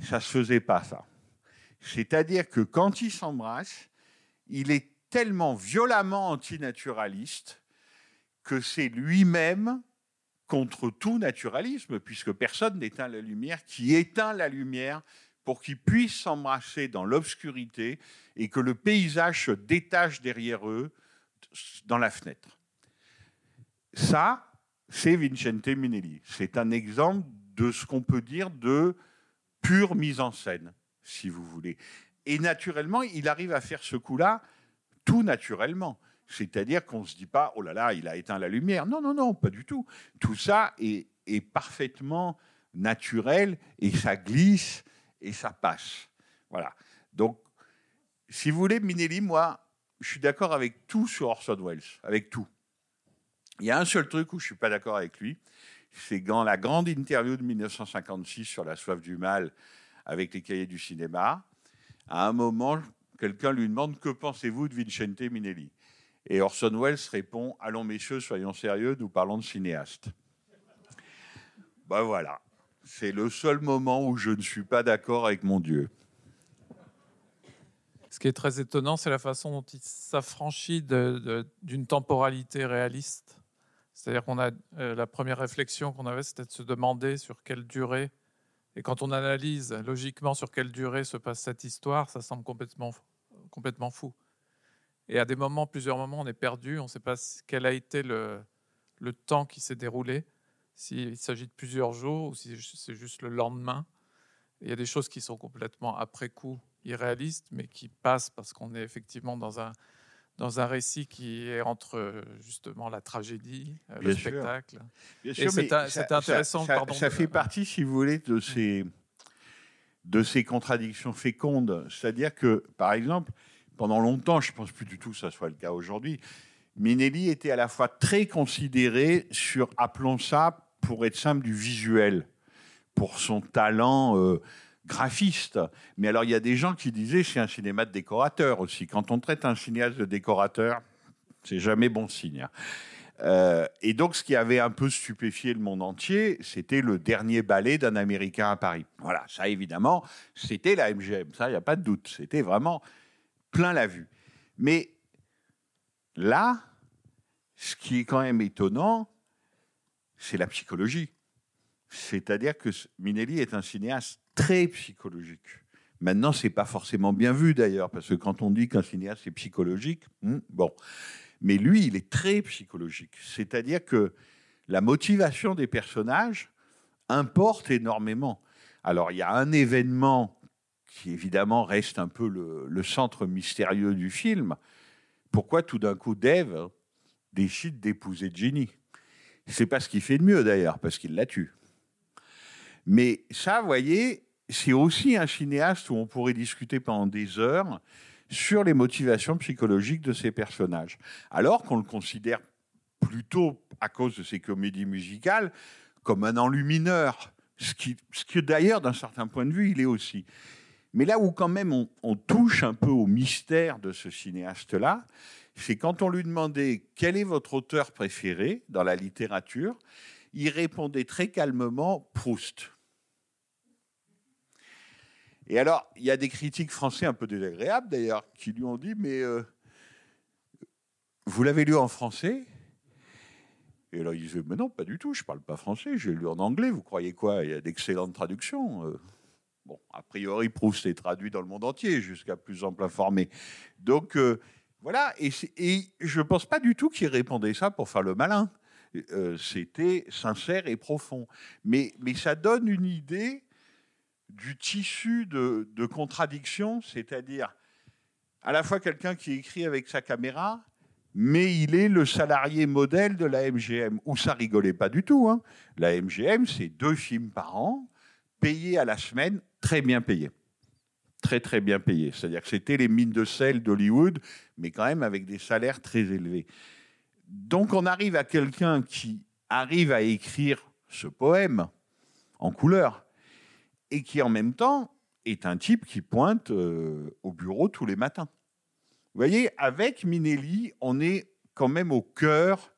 [SPEAKER 2] ça se faisait pas, ça. C'est-à-dire que quand il s'embrasse, il est tellement violemment antinaturaliste que c'est lui-même contre tout naturalisme, puisque personne n'éteint la lumière, qui éteint la lumière pour qu'ils puissent s'embrasser dans l'obscurité et que le paysage se détache derrière eux dans la fenêtre. Ça, c'est Vincente Minelli. C'est un exemple de ce qu'on peut dire de pure mise en scène, si vous voulez. Et naturellement, il arrive à faire ce coup-là tout naturellement. C'est-à-dire qu'on ne se dit pas, oh là là, il a éteint la lumière. Non, non, non, pas du tout. Tout ça est, est parfaitement naturel et ça glisse et ça passe. Voilà. Donc, si vous voulez, Minelli, moi, je suis d'accord avec tout sur Orson Welles, avec tout. Il y a un seul truc où je ne suis pas d'accord avec lui, c'est dans la grande interview de 1956 sur la soif du mal avec les cahiers du cinéma. À un moment, quelqu'un lui demande Que pensez-vous de Vincente Minelli? Et Orson Welles répond Allons, messieurs, soyons sérieux, nous parlons de cinéaste. Ben voilà. C'est le seul moment où je ne suis pas d'accord avec mon Dieu.
[SPEAKER 6] Ce qui est très étonnant, c'est la façon dont il s'affranchit d'une temporalité réaliste. C'est-à-dire qu'on a euh, la première réflexion qu'on avait, c'était de se demander sur quelle durée, et quand on analyse logiquement sur quelle durée se passe cette histoire, ça semble complètement, complètement fou. Et à des moments, plusieurs moments, on est perdu, on ne sait pas quel a été le, le temps qui s'est déroulé s'il s'agit de plusieurs jours ou si c'est juste le lendemain. Il y a des choses qui sont complètement après coup irréalistes, mais qui passent parce qu'on est effectivement dans un, dans un récit qui est entre justement la tragédie, euh, le spectacle.
[SPEAKER 2] Bien sûr, c'est intéressant. Ça, ça, fait partie, si vous voulez, de ces, de ces contradictions fécondes. C'est-à-dire que, par exemple, pendant longtemps, je ne pense plus du tout que ça soit le cas aujourd'hui, Minelli était à la fois très considéré sur, appelons ça, pour être simple, du visuel, pour son talent euh, graphiste. Mais alors, il y a des gens qui disaient c'est un cinéma de décorateur aussi. Quand on traite un cinéaste de décorateur, c'est jamais bon signe. Hein. Euh, et donc, ce qui avait un peu stupéfié le monde entier, c'était le dernier ballet d'un Américain à Paris. Voilà, ça évidemment, c'était la MGM, ça, il n'y a pas de doute. C'était vraiment plein la vue. Mais là, ce qui est quand même étonnant, c'est la psychologie. C'est-à-dire que Minelli est un cinéaste très psychologique. Maintenant, c'est pas forcément bien vu d'ailleurs, parce que quand on dit qu'un cinéaste est psychologique, hmm, bon. Mais lui, il est très psychologique. C'est-à-dire que la motivation des personnages importe énormément. Alors, il y a un événement qui évidemment reste un peu le, centre mystérieux du film. Pourquoi tout d'un coup Dave décide d'épouser Ginny? C'est pas ce qu'il fait de mieux d'ailleurs, parce qu'il la tue. Mais ça, vous voyez, c'est aussi un cinéaste où on pourrait discuter pendant des heures sur les motivations psychologiques de ces personnages. Alors qu'on le considère plutôt, à cause de ses comédies musicales, comme un enlumineur, ce qui, ce qui d'ailleurs, d'un certain point de vue, il est aussi. Mais là où quand même on, on touche un peu au mystère de ce cinéaste-là, c'est quand on lui demandait quel est votre auteur préféré dans la littérature, il répondait très calmement Proust. Et alors, il y a des critiques français un peu désagréables d'ailleurs qui lui ont dit Mais euh, vous l'avez lu en français? Et alors il disait Mais non, pas du tout, je ne parle pas français, j'ai lu en anglais, vous croyez quoi? Il y a d'excellentes traductions. Euh. Bon, a priori, Proust est traduit dans le monde entier, jusqu'à plus ample informé. Donc, euh, voilà, et, je ne pense pas du tout qu'il répondait ça pour faire le malin. C'était sincère et profond. Mais ça donne une idée du tissu de, de contradiction, c'est-à-dire à la fois quelqu'un qui écrit avec sa caméra, mais il est le salarié modèle de la MGM, où ça rigolait pas du tout. Hein. La MGM, c'est deux films par an, payés à la semaine, très bien payés très très bien payés. C'est-à-dire que c'était les mines de sel d'Hollywood, mais quand même avec des salaires très élevés. Donc on arrive à quelqu'un qui arrive à écrire ce poème en couleur et qui en même temps est un type qui pointe euh, au bureau tous les matins. Vous voyez, avec Minelli, on est quand même au cœur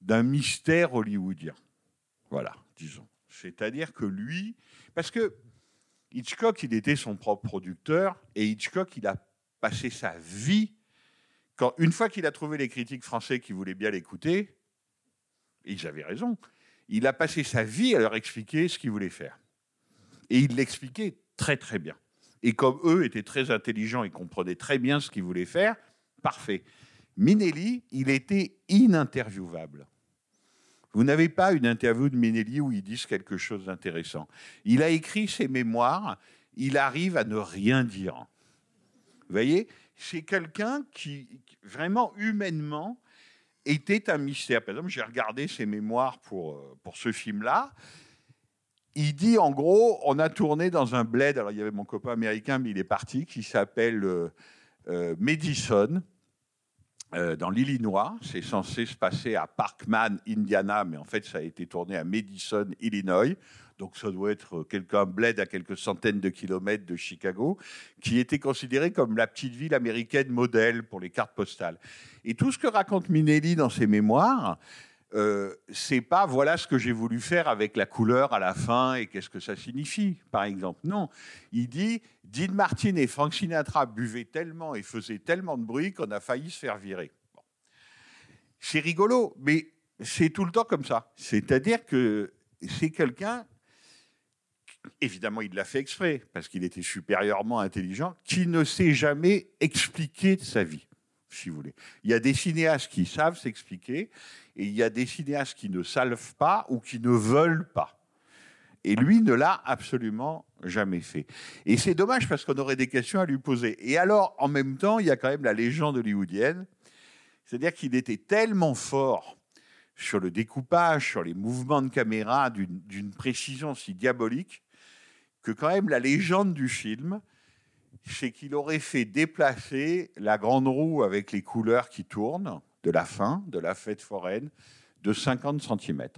[SPEAKER 2] d'un mystère hollywoodien. Voilà, disons. C'est-à-dire que lui, parce que Hitchcock, il était son propre producteur et Hitchcock, il a passé sa vie. Quand, une fois qu'il a trouvé les critiques français qui voulaient bien l'écouter, ils avaient raison. Il a passé sa vie à leur expliquer ce qu'il voulait faire. Et il l'expliquait très très bien. Et comme eux étaient très intelligents et comprenaient très bien ce qu'ils voulaient faire, parfait. Minelli, il était ininterviewable. Vous n'avez pas une interview de Minelli où il dit quelque chose d'intéressant. Il a écrit ses mémoires, il arrive à ne rien dire. Vous voyez, c'est quelqu'un qui, vraiment humainement, était un mystère. Par exemple, j'ai regardé ses mémoires pour, euh, pour ce film-là. Il dit en gros, on a tourné dans un bled, alors il y avait mon copain américain, mais il est parti, qui s'appelle euh, euh, Madison, euh, dans l'Illinois. C'est censé se passer à Parkman, Indiana, mais en fait, ça a été tourné à Madison, Illinois. Donc, ça doit être quelqu'un bled à quelques centaines de kilomètres de Chicago, qui était considéré comme la petite ville américaine modèle pour les cartes postales. Et tout ce que raconte Minelli dans ses mémoires, euh, c'est pas voilà ce que j'ai voulu faire avec la couleur à la fin et qu'est-ce que ça signifie, par exemple. Non, il dit Dean Martin et Frank Sinatra buvaient tellement et faisaient tellement de bruit qu'on a failli se faire virer. C'est rigolo, mais c'est tout le temps comme ça. C'est-à-dire que c'est quelqu'un, évidemment il l'a fait exprès, parce qu'il était supérieurement intelligent, qui ne s'est jamais expliqué de sa vie, Il y a des cinéastes qui savent s'expliquer, et il y a des cinéastes qui ne savent pas ou qui ne veulent pas. Et lui ne l'a absolument jamais fait. Et c'est dommage parce qu'on aurait des questions à lui poser. Et alors, en même temps, il y a quand même la légende hollywoodienne. C'est-à-dire qu'il était tellement fort sur le découpage, sur les mouvements de caméra, d'une précision si diabolique, que quand même la légende du film, c'est qu'il aurait fait déplacer la grande roue avec les couleurs qui tournent de la fin de la fête foraine de 50 cm.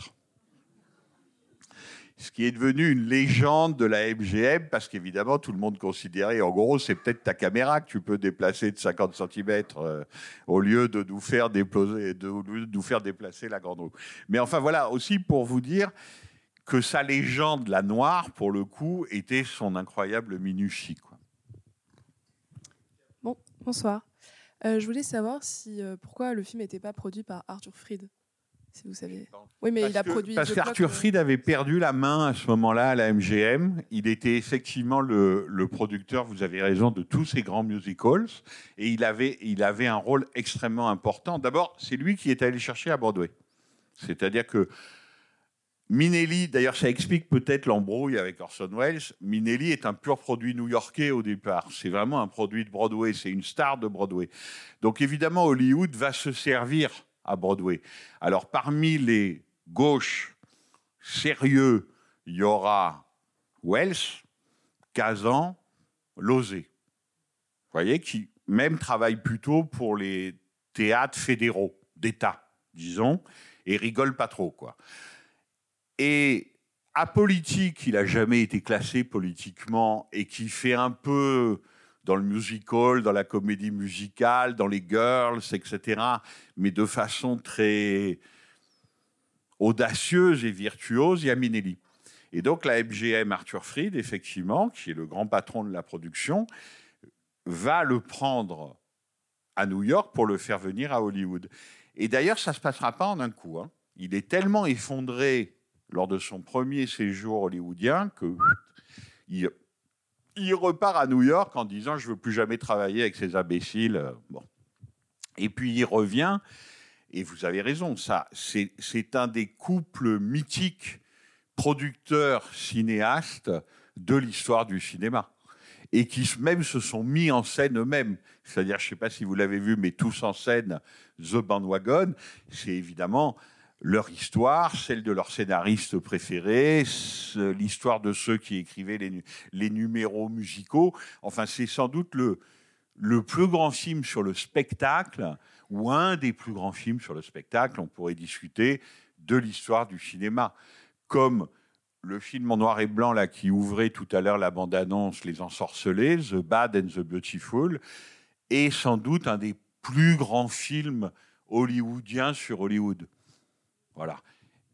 [SPEAKER 2] Ce qui est devenu une légende de la MGM, parce qu'évidemment, tout le monde considérait, en gros, c'est peut-être ta caméra que tu peux déplacer de 50 cm euh, au lieu de nous, faire déplacer, de nous faire déplacer la grande roue. Mais enfin, voilà, aussi pour vous dire que sa légende, la noire, pour le coup, était son incroyable minutie.
[SPEAKER 7] Bon, bonsoir. Euh, je voulais savoir si, euh, pourquoi le film n'était pas produit par Arthur Fried, si vous savez. Oui, mais
[SPEAKER 2] parce
[SPEAKER 7] il a
[SPEAKER 2] que,
[SPEAKER 7] produit.
[SPEAKER 2] Parce qu'Arthur
[SPEAKER 7] euh,
[SPEAKER 2] Fried avait perdu la main à ce moment-là à la MGM. Il était effectivement le, le producteur, vous avez raison, de tous ces grands musicals. Et il avait, il avait un rôle extrêmement important. D'abord, c'est lui qui est allé chercher à Broadway. C'est-à-dire que Minelli, d'ailleurs, ça explique peut-être l'embrouille avec Orson Welles. Minelli est un pur produit new-yorkais au départ. C'est vraiment un produit de Broadway. C'est une star de Broadway. Donc, évidemment, Hollywood va se servir à Broadway. Alors, parmi les gauches sérieux, il y aura Wells, Kazan, Lozé. Vous voyez, qui même travaille plutôt pour les théâtres fédéraux, d'État, disons, et rigole pas trop, quoi. Et apolitique, il n'a jamais été classé politiquement et qui fait un peu dans le musical, dans la comédie musicale, dans les girls, etc., mais de façon très audacieuse et virtuose, il y a Minelli. Et donc la MGM Arthur Fried, effectivement, qui est le grand patron de la production, va le prendre à New York pour le faire venir à Hollywood. Et d'ailleurs, ça ne se passera pas en un coup. hein. Il est tellement effondré lors de son premier séjour hollywoodien il, repart à New York en disant je veux plus jamais travailler avec ces imbéciles. Bon. Et puis il revient, et vous avez raison, ça, c'est c'est un des couples mythiques producteurs-cinéastes de l'histoire du cinéma. Et qui même se sont mis en scène eux-mêmes. C'est-à-dire, je ne sais pas si vous l'avez vu, mais tous en scène, The Bandwagon, c'est évidemment leur histoire, celle de leur scénariste préféré, ce- l'histoire de ceux qui écrivaient les, nu- les numéros musicaux. Enfin, c'est sans doute le, le plus grand film sur le spectacle, ou un des plus grands films sur le spectacle. On pourrait discuter de l'histoire du cinéma. Comme le film en noir et blanc là, qui ouvrait tout à l'heure la bande-annonce Les Ensorcelés, The Bad and the Beautiful, est sans doute un des plus grands films hollywoodiens sur Hollywood. Voilà.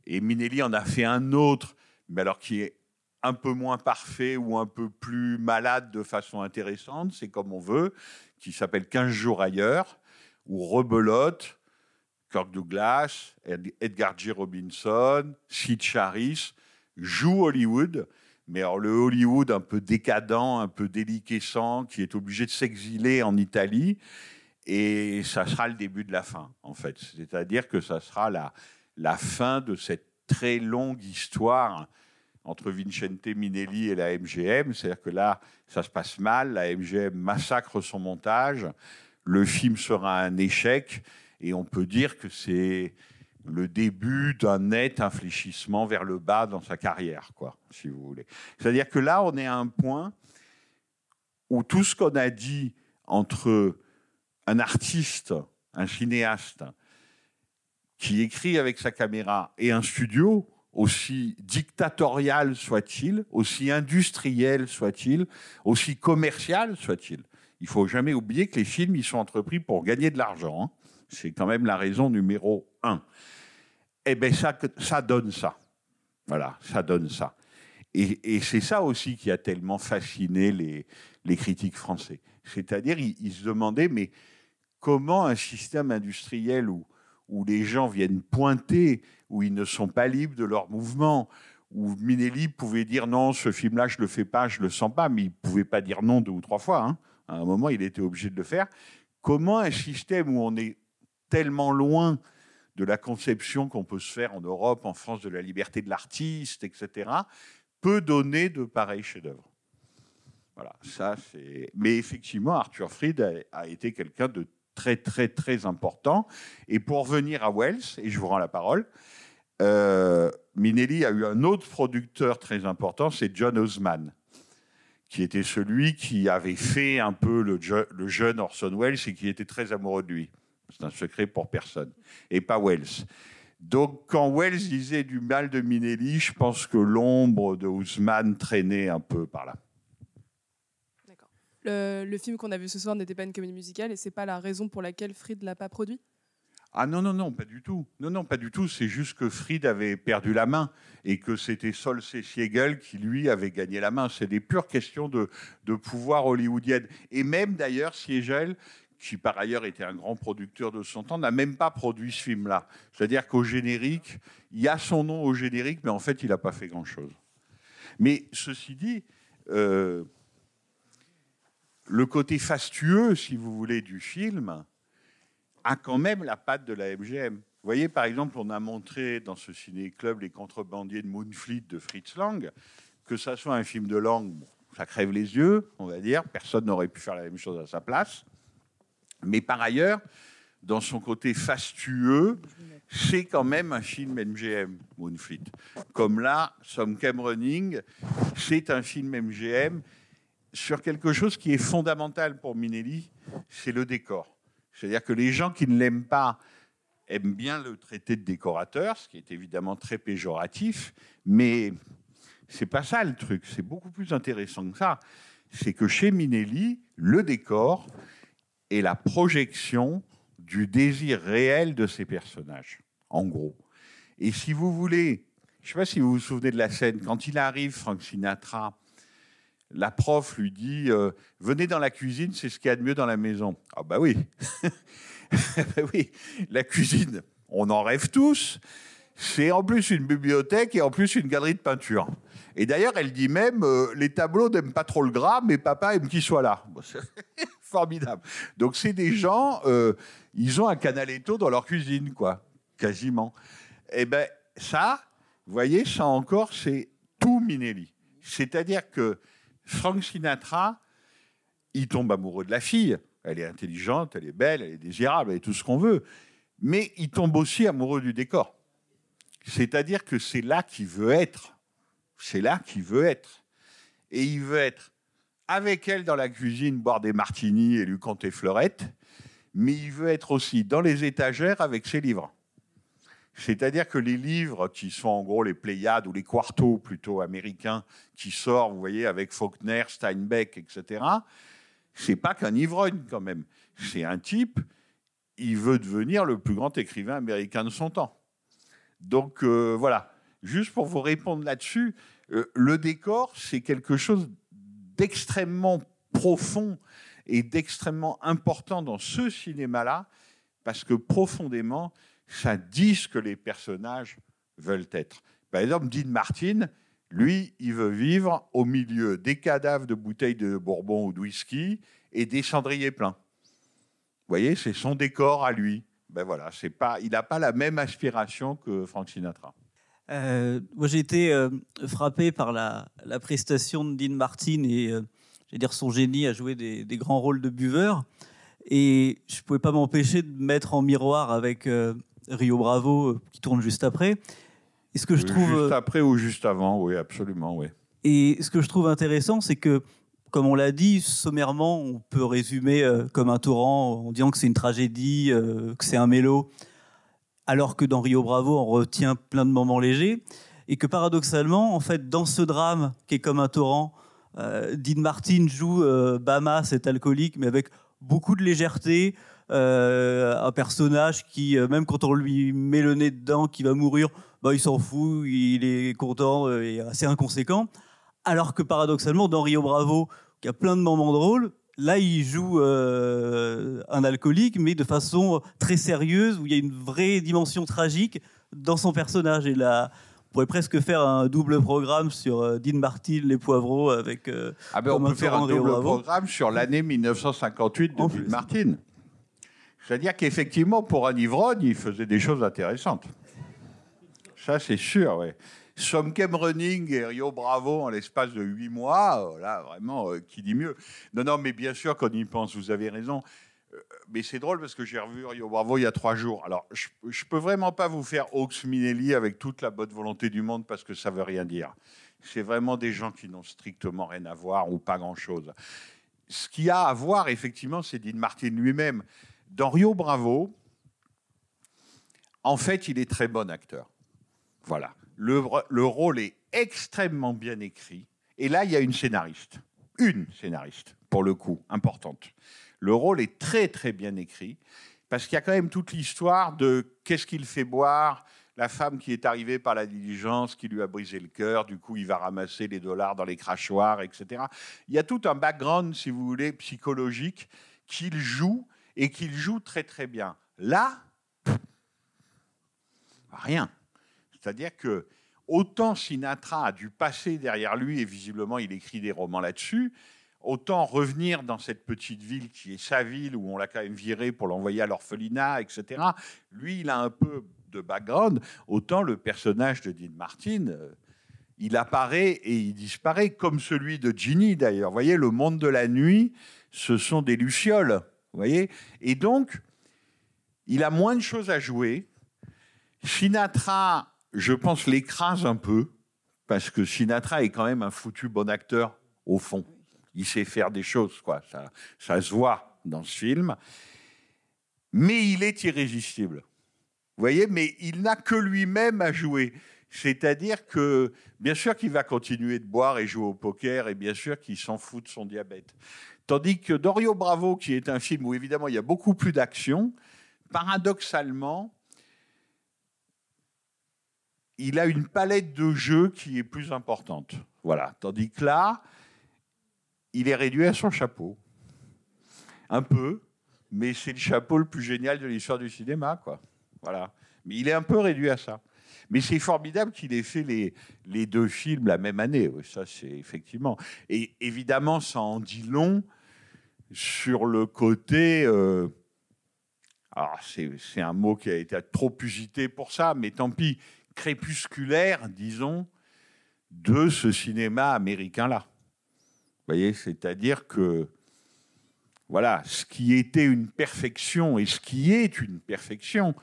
[SPEAKER 2] Et Minelli en a fait un autre, mais alors qui est un peu moins parfait ou un peu plus malade de façon intéressante, c'est comme on veut, qui s'appelle 15 jours ailleurs, où rebelote Kirk Douglas, Ed- Edgar J. Robinson, Sid Charisse jouent Hollywood, mais alors le Hollywood un peu décadent, un peu déliquescent, qui est obligé de s'exiler en Italie, et ça sera le début de la fin, en fait. C'est-à-dire que ça sera la, la fin de cette très longue histoire entre Vincente Minelli et la MGM. C'est-à-dire que là, ça se passe mal, la MGM massacre son montage, le film sera un échec, et on peut dire que c'est le début d'un net infléchissement vers le bas dans sa carrière, quoi, si vous voulez. C'est-à-dire que là, on est à un point où tout ce qu'on a dit entre un artiste, un cinéaste, qui écrit avec sa caméra, et un studio, aussi dictatorial soit-il, aussi industriel soit-il, aussi commercial soit-il. Il faut jamais oublier que les films, ils sont entrepris pour gagner de l'argent. hein. C'est quand même la raison numéro un. Eh bien, ça, ça donne ça. Voilà, ça donne ça. Et, c'est ça aussi qui a tellement fasciné les, les critiques français. C'est-à-dire, ils, ils se demandaient, mais comment un système industriel où, où les gens viennent pointer, où ils ne sont pas libres de leur mouvement, où Minelli pouvait dire non, ce film-là, je le fais pas, je le sens pas, mais il pouvait pas dire non deux ou trois fois. hein. À un moment, il était obligé de le faire. Comment un système où on est tellement loin de la conception qu'on peut se faire en Europe, en France, de la liberté de l'artiste, etc., peut donner de pareils chefs-d'œuvre? Voilà, ça c'est. Mais effectivement, Arthur Fried a, a été quelqu'un de très, très, très important. Et pour revenir à Wells, et je vous rends la parole, euh, Minelli a eu un autre producteur très important, c'est John Osman, qui était celui qui avait fait un peu le, je- le jeune Orson Welles et qui était très amoureux de lui. C'est un secret pour personne. Et pas Wells. Donc, quand Wells disait du mal de Minelli, je pense que l'ombre de Ousmane traînait un peu par là.
[SPEAKER 7] Le, film qu'on a vu ce soir n'était pas une comédie musicale et c'est pas la raison pour laquelle Fried l'a pas produit?
[SPEAKER 2] Ah non, non, non, pas du tout. Non, non, pas du tout. C'est juste que Fried avait perdu la main et que c'était Sol. Siegel qui, lui, avait gagné la main. C'est des pures questions de, de pouvoir hollywoodienne. Et même, d'ailleurs, Siegel, qui par ailleurs était un grand producteur de son temps, n'a même pas produit ce film-là. C'est-à-dire qu'au générique, il y a son nom au générique, mais en fait, il n'a pas fait grand-chose. Mais ceci dit, euh, le côté fastueux, si vous voulez, du film a quand même la patte de la MGM. Vous voyez, par exemple, on a montré dans ce ciné-club Les contrebandiers de Moonfleet de Fritz Lang, que ça soit un film de bon, ça crève les yeux, on va dire, personne n'aurait pu faire la même chose à sa place. Mais par ailleurs, dans son côté fastueux, c'est quand même un film MGM, Moonfleet. Comme là, Some Came Running, c'est un film MGM sur quelque chose qui est fondamental pour Minelli, c'est le décor. C'est-à-dire que les gens qui ne l'aiment pas aiment bien le traiter de décorateur, ce qui est évidemment très péjoratif, mais c'est pas ça le truc. C'est beaucoup plus intéressant que ça. C'est que chez Minelli, le décor est la projection du désir réel de ses personnages, en gros. Et si vous voulez, je ne sais pas si vous vous souvenez de la scène, quand il arrive, Frank Sinatra, la prof lui dit euh, Venez dans la cuisine, c'est ce qu'il y a de mieux dans la maison. Ah, bah oui. Bah oui, la cuisine, on en rêve tous. C'est en plus une bibliothèque et en plus une galerie de peinture. Et d'ailleurs, elle dit même euh, Les tableaux n'aiment pas trop le gras, mais papa aime qu'il soit là. Formidable. Donc, c'est des gens, euh, ils ont un canaletto dans leur cuisine, quoi, quasiment. Et ben ça, vous voyez, ça encore, c'est tout Minelli. C'est-à-dire que Frank Sinatra, il tombe amoureux de la fille. Elle est intelligente, elle est belle, elle est désirable, elle est tout ce qu'on veut. Mais il tombe aussi amoureux du décor. C'est-à-dire que c'est là qu'il veut être. C'est là qu'il veut être. Et il veut être avec elle dans la cuisine, boire des martinis et lui compter fleurettes. Mais il veut être aussi dans les étagères avec ses livres. C'est-à-dire que les livres qui sont en gros les Pléiades ou les quartos plutôt américains qui sortent, vous voyez, avec Faulkner, Steinbeck, etc., c'est pas qu'un ivrogne quand même. C'est un type, il veut devenir le plus grand écrivain américain de son temps. Donc euh, voilà, juste pour vous répondre là-dessus, euh, le décor, c'est quelque chose d'extrêmement profond et d'extrêmement important dans ce cinéma-là, parce que profondément, ça dit ce que les personnages veulent être. Par exemple, Dean Martin, lui, il veut vivre au milieu des cadavres de bouteilles de bourbon ou de whisky et des cendriers pleins. Vous voyez, c'est son décor à lui. Ben voilà, c'est pas, il n'a pas la même aspiration que Frank Sinatra.
[SPEAKER 8] Euh, moi, j'ai été euh, frappé par la, la, prestation de Dean Martin et euh, dire son génie à jouer des, des, grands rôles de buveur. Et je ne pouvais pas m'empêcher de mettre en miroir avec Rio Bravo qui tourne juste après.
[SPEAKER 2] Et ce que je trouve juste après ou juste avant, oui, absolument, oui.
[SPEAKER 8] Et ce que je trouve intéressant, c'est que comme on l'a dit, sommairement, on peut résumer comme un torrent en disant que c'est une tragédie, que c'est un mélo alors que dans Rio Bravo, on retient plein de moments légers, et que paradoxalement, en fait, dans ce drame qui est comme un torrent, euh, Dean Martin joue euh, Bama, cet alcoolique, mais avec beaucoup de légèreté, euh, un personnage qui, même quand on lui met le nez dedans, qui va mourir, bah, il s'en fout, il est content et assez inconséquent. Alors que paradoxalement, dans Rio Bravo, y a plein de moments drôles, Là, il joue euh, un alcoolique, mais de façon très sérieuse, où il y a une vraie dimension tragique dans son personnage. Et là, on pourrait presque faire un double programme sur euh, Dean Martin, les poivreaux, avec.
[SPEAKER 2] Euh, ah ben on peut faire un double programme sur l'année 1958 de Dean Martin. C'est-à-dire qu'effectivement, pour un ivrogne, il faisait des choses intéressantes. Ça, c'est sûr, oui. Somkem Running et Rio Bravo en l'espace de huit mois, euh, là, vraiment, euh, qui dit mieux Non, non, mais bien sûr, qu'on y pense, vous avez raison. Euh, mais c'est drôle parce que j'ai revu Rio Bravo il y a trois jours. Alors, je ne peux vraiment pas vous faire Hawks Minelli avec toute la bonne volonté du monde parce que ça veut rien dire. C'est vraiment des gens qui n'ont strictement rien à voir ou pas grand-chose. Ce qu'il y a à voir, effectivement, c'est Dean Martin lui-même. Dans Rio Bravo, en fait, il est très bon acteur. Voilà. Le, rôle est extrêmement bien écrit. Et là, il y a une scénariste. Une scénariste, pour le coup, importante. Le rôle est très, très bien écrit. Parce qu'il y a quand même toute l'histoire de qu'est-ce qu'il fait boire, la femme qui est arrivée par la diligence, qui lui a brisé le cœur, du coup il va ramasser les dollars dans les crachoirs, etc. Il y a tout un background, si vous voulez, psychologique qu'il joue et qu'il joue très très bien. Là, rien. C'est-à-dire que autant Sinatra a dû passer derrière lui, et visiblement il écrit des romans là-dessus, autant revenir dans cette petite ville qui est sa ville, où on l'a quand même viré pour l'envoyer à l'orphelinat, etc. Lui, il a un peu de background, autant le personnage de Dean Martin, euh, il apparaît et il disparaît, comme celui de Ginny d'ailleurs. Vous voyez, le monde de la nuit, ce sont des lucioles. Vous voyez? Et donc, il a moins de choses à jouer. Sinatra je pense, l'écrase un peu, parce que Sinatra est quand même un foutu bon acteur, au fond. Il sait faire des choses, quoi. Ça, ça se voit dans ce film. Mais il est irrésistible. Vous voyez, mais il n'a que lui-même à jouer. C'est-à-dire que, bien sûr qu'il va continuer de boire et jouer au poker, et bien sûr qu'il s'en fout de son diabète. Tandis que Dorio Bravo, qui est un film où évidemment il y a beaucoup plus d'action, paradoxalement, il a une palette de jeux qui est plus importante. Voilà. Tandis que là, il est réduit à son chapeau. Un peu, mais c'est le chapeau le plus génial de l'histoire du cinéma, quoi. Voilà. Mais il est un peu réduit à ça. Mais c'est formidable qu'il ait fait les, deux films la même année. ça, c'est effectivement. Et évidemment, ça en dit long sur le côté. Euh, c'est un mot qui a été trop usité pour ça, mais tant pis crépusculaire, disons, de ce cinéma américain-là. Vous voyez, c'est-à-dire que, voilà, ce qui était une perfection et ce qui est une perfection,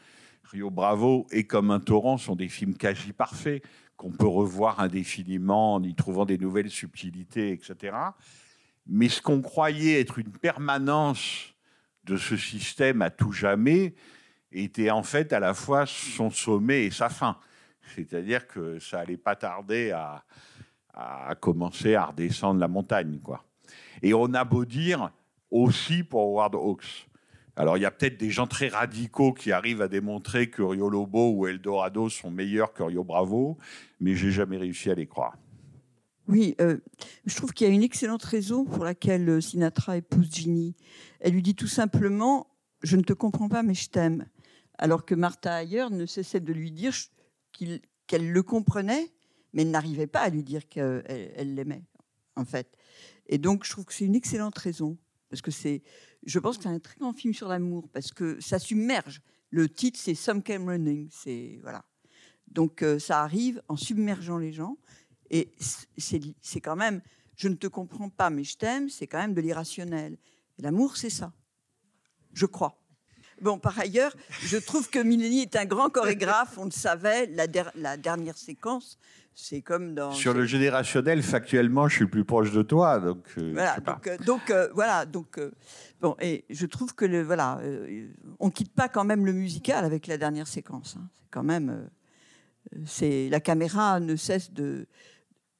[SPEAKER 2] Rio Bravo et Comme un torrent sont des films quasi parfaits qu'on peut revoir indéfiniment en y trouvant des nouvelles subtilités, etc. Mais ce qu'on croyait être une permanence de ce système à tout jamais était en fait à la fois son sommet et sa fin. C'est-à-dire que ça allait pas tarder à, commencer à redescendre la montagne. Quoi. Et on a beau dire aussi pour Howard Hawks. Alors, il y a peut-être des gens très radicaux qui arrivent à démontrer que Rio Lobo ou Eldorado sont meilleurs que Rio Bravo, mais j'ai jamais réussi à les croire.
[SPEAKER 9] Oui, euh, je trouve qu'il y a une excellente raison pour laquelle euh, Sinatra épouse Ginny. Elle lui dit tout simplement Je ne te comprends pas, mais je t'aime. alors que Martha ailleurs ne cessait de lui dire qu'elle le comprenait, mais n'arrivait pas à lui dire qu'elle elle l'aimait, en fait. Et donc, je trouve que c'est une excellente raison, parce que c'est, je pense que c'est un très grand film sur l'amour, parce que ça submerge. Le titre, c'est Some Came Running, c'est voilà. Donc, euh, ça arrive en submergeant les gens, et c'est quand même, je ne te comprends pas, mais je t'aime, c'est quand même de l'irrationnel. L'amour, c'est ça, je crois. Bon, par ailleurs, je trouve que Mileni est un grand chorégraphe. On le savait. La dernière séquence, c'est comme dans.
[SPEAKER 2] Sur le générationnel, factuellement, je suis plus proche de toi. Donc, euh, je
[SPEAKER 9] Voilà.
[SPEAKER 2] sais pas.
[SPEAKER 9] Donc, euh, donc, euh, voilà. Donc euh, bon, et je trouve que le voilà, on quitte pas quand même le musical avec la dernière séquence. hein. C'est quand même, c'est la caméra ne cesse de,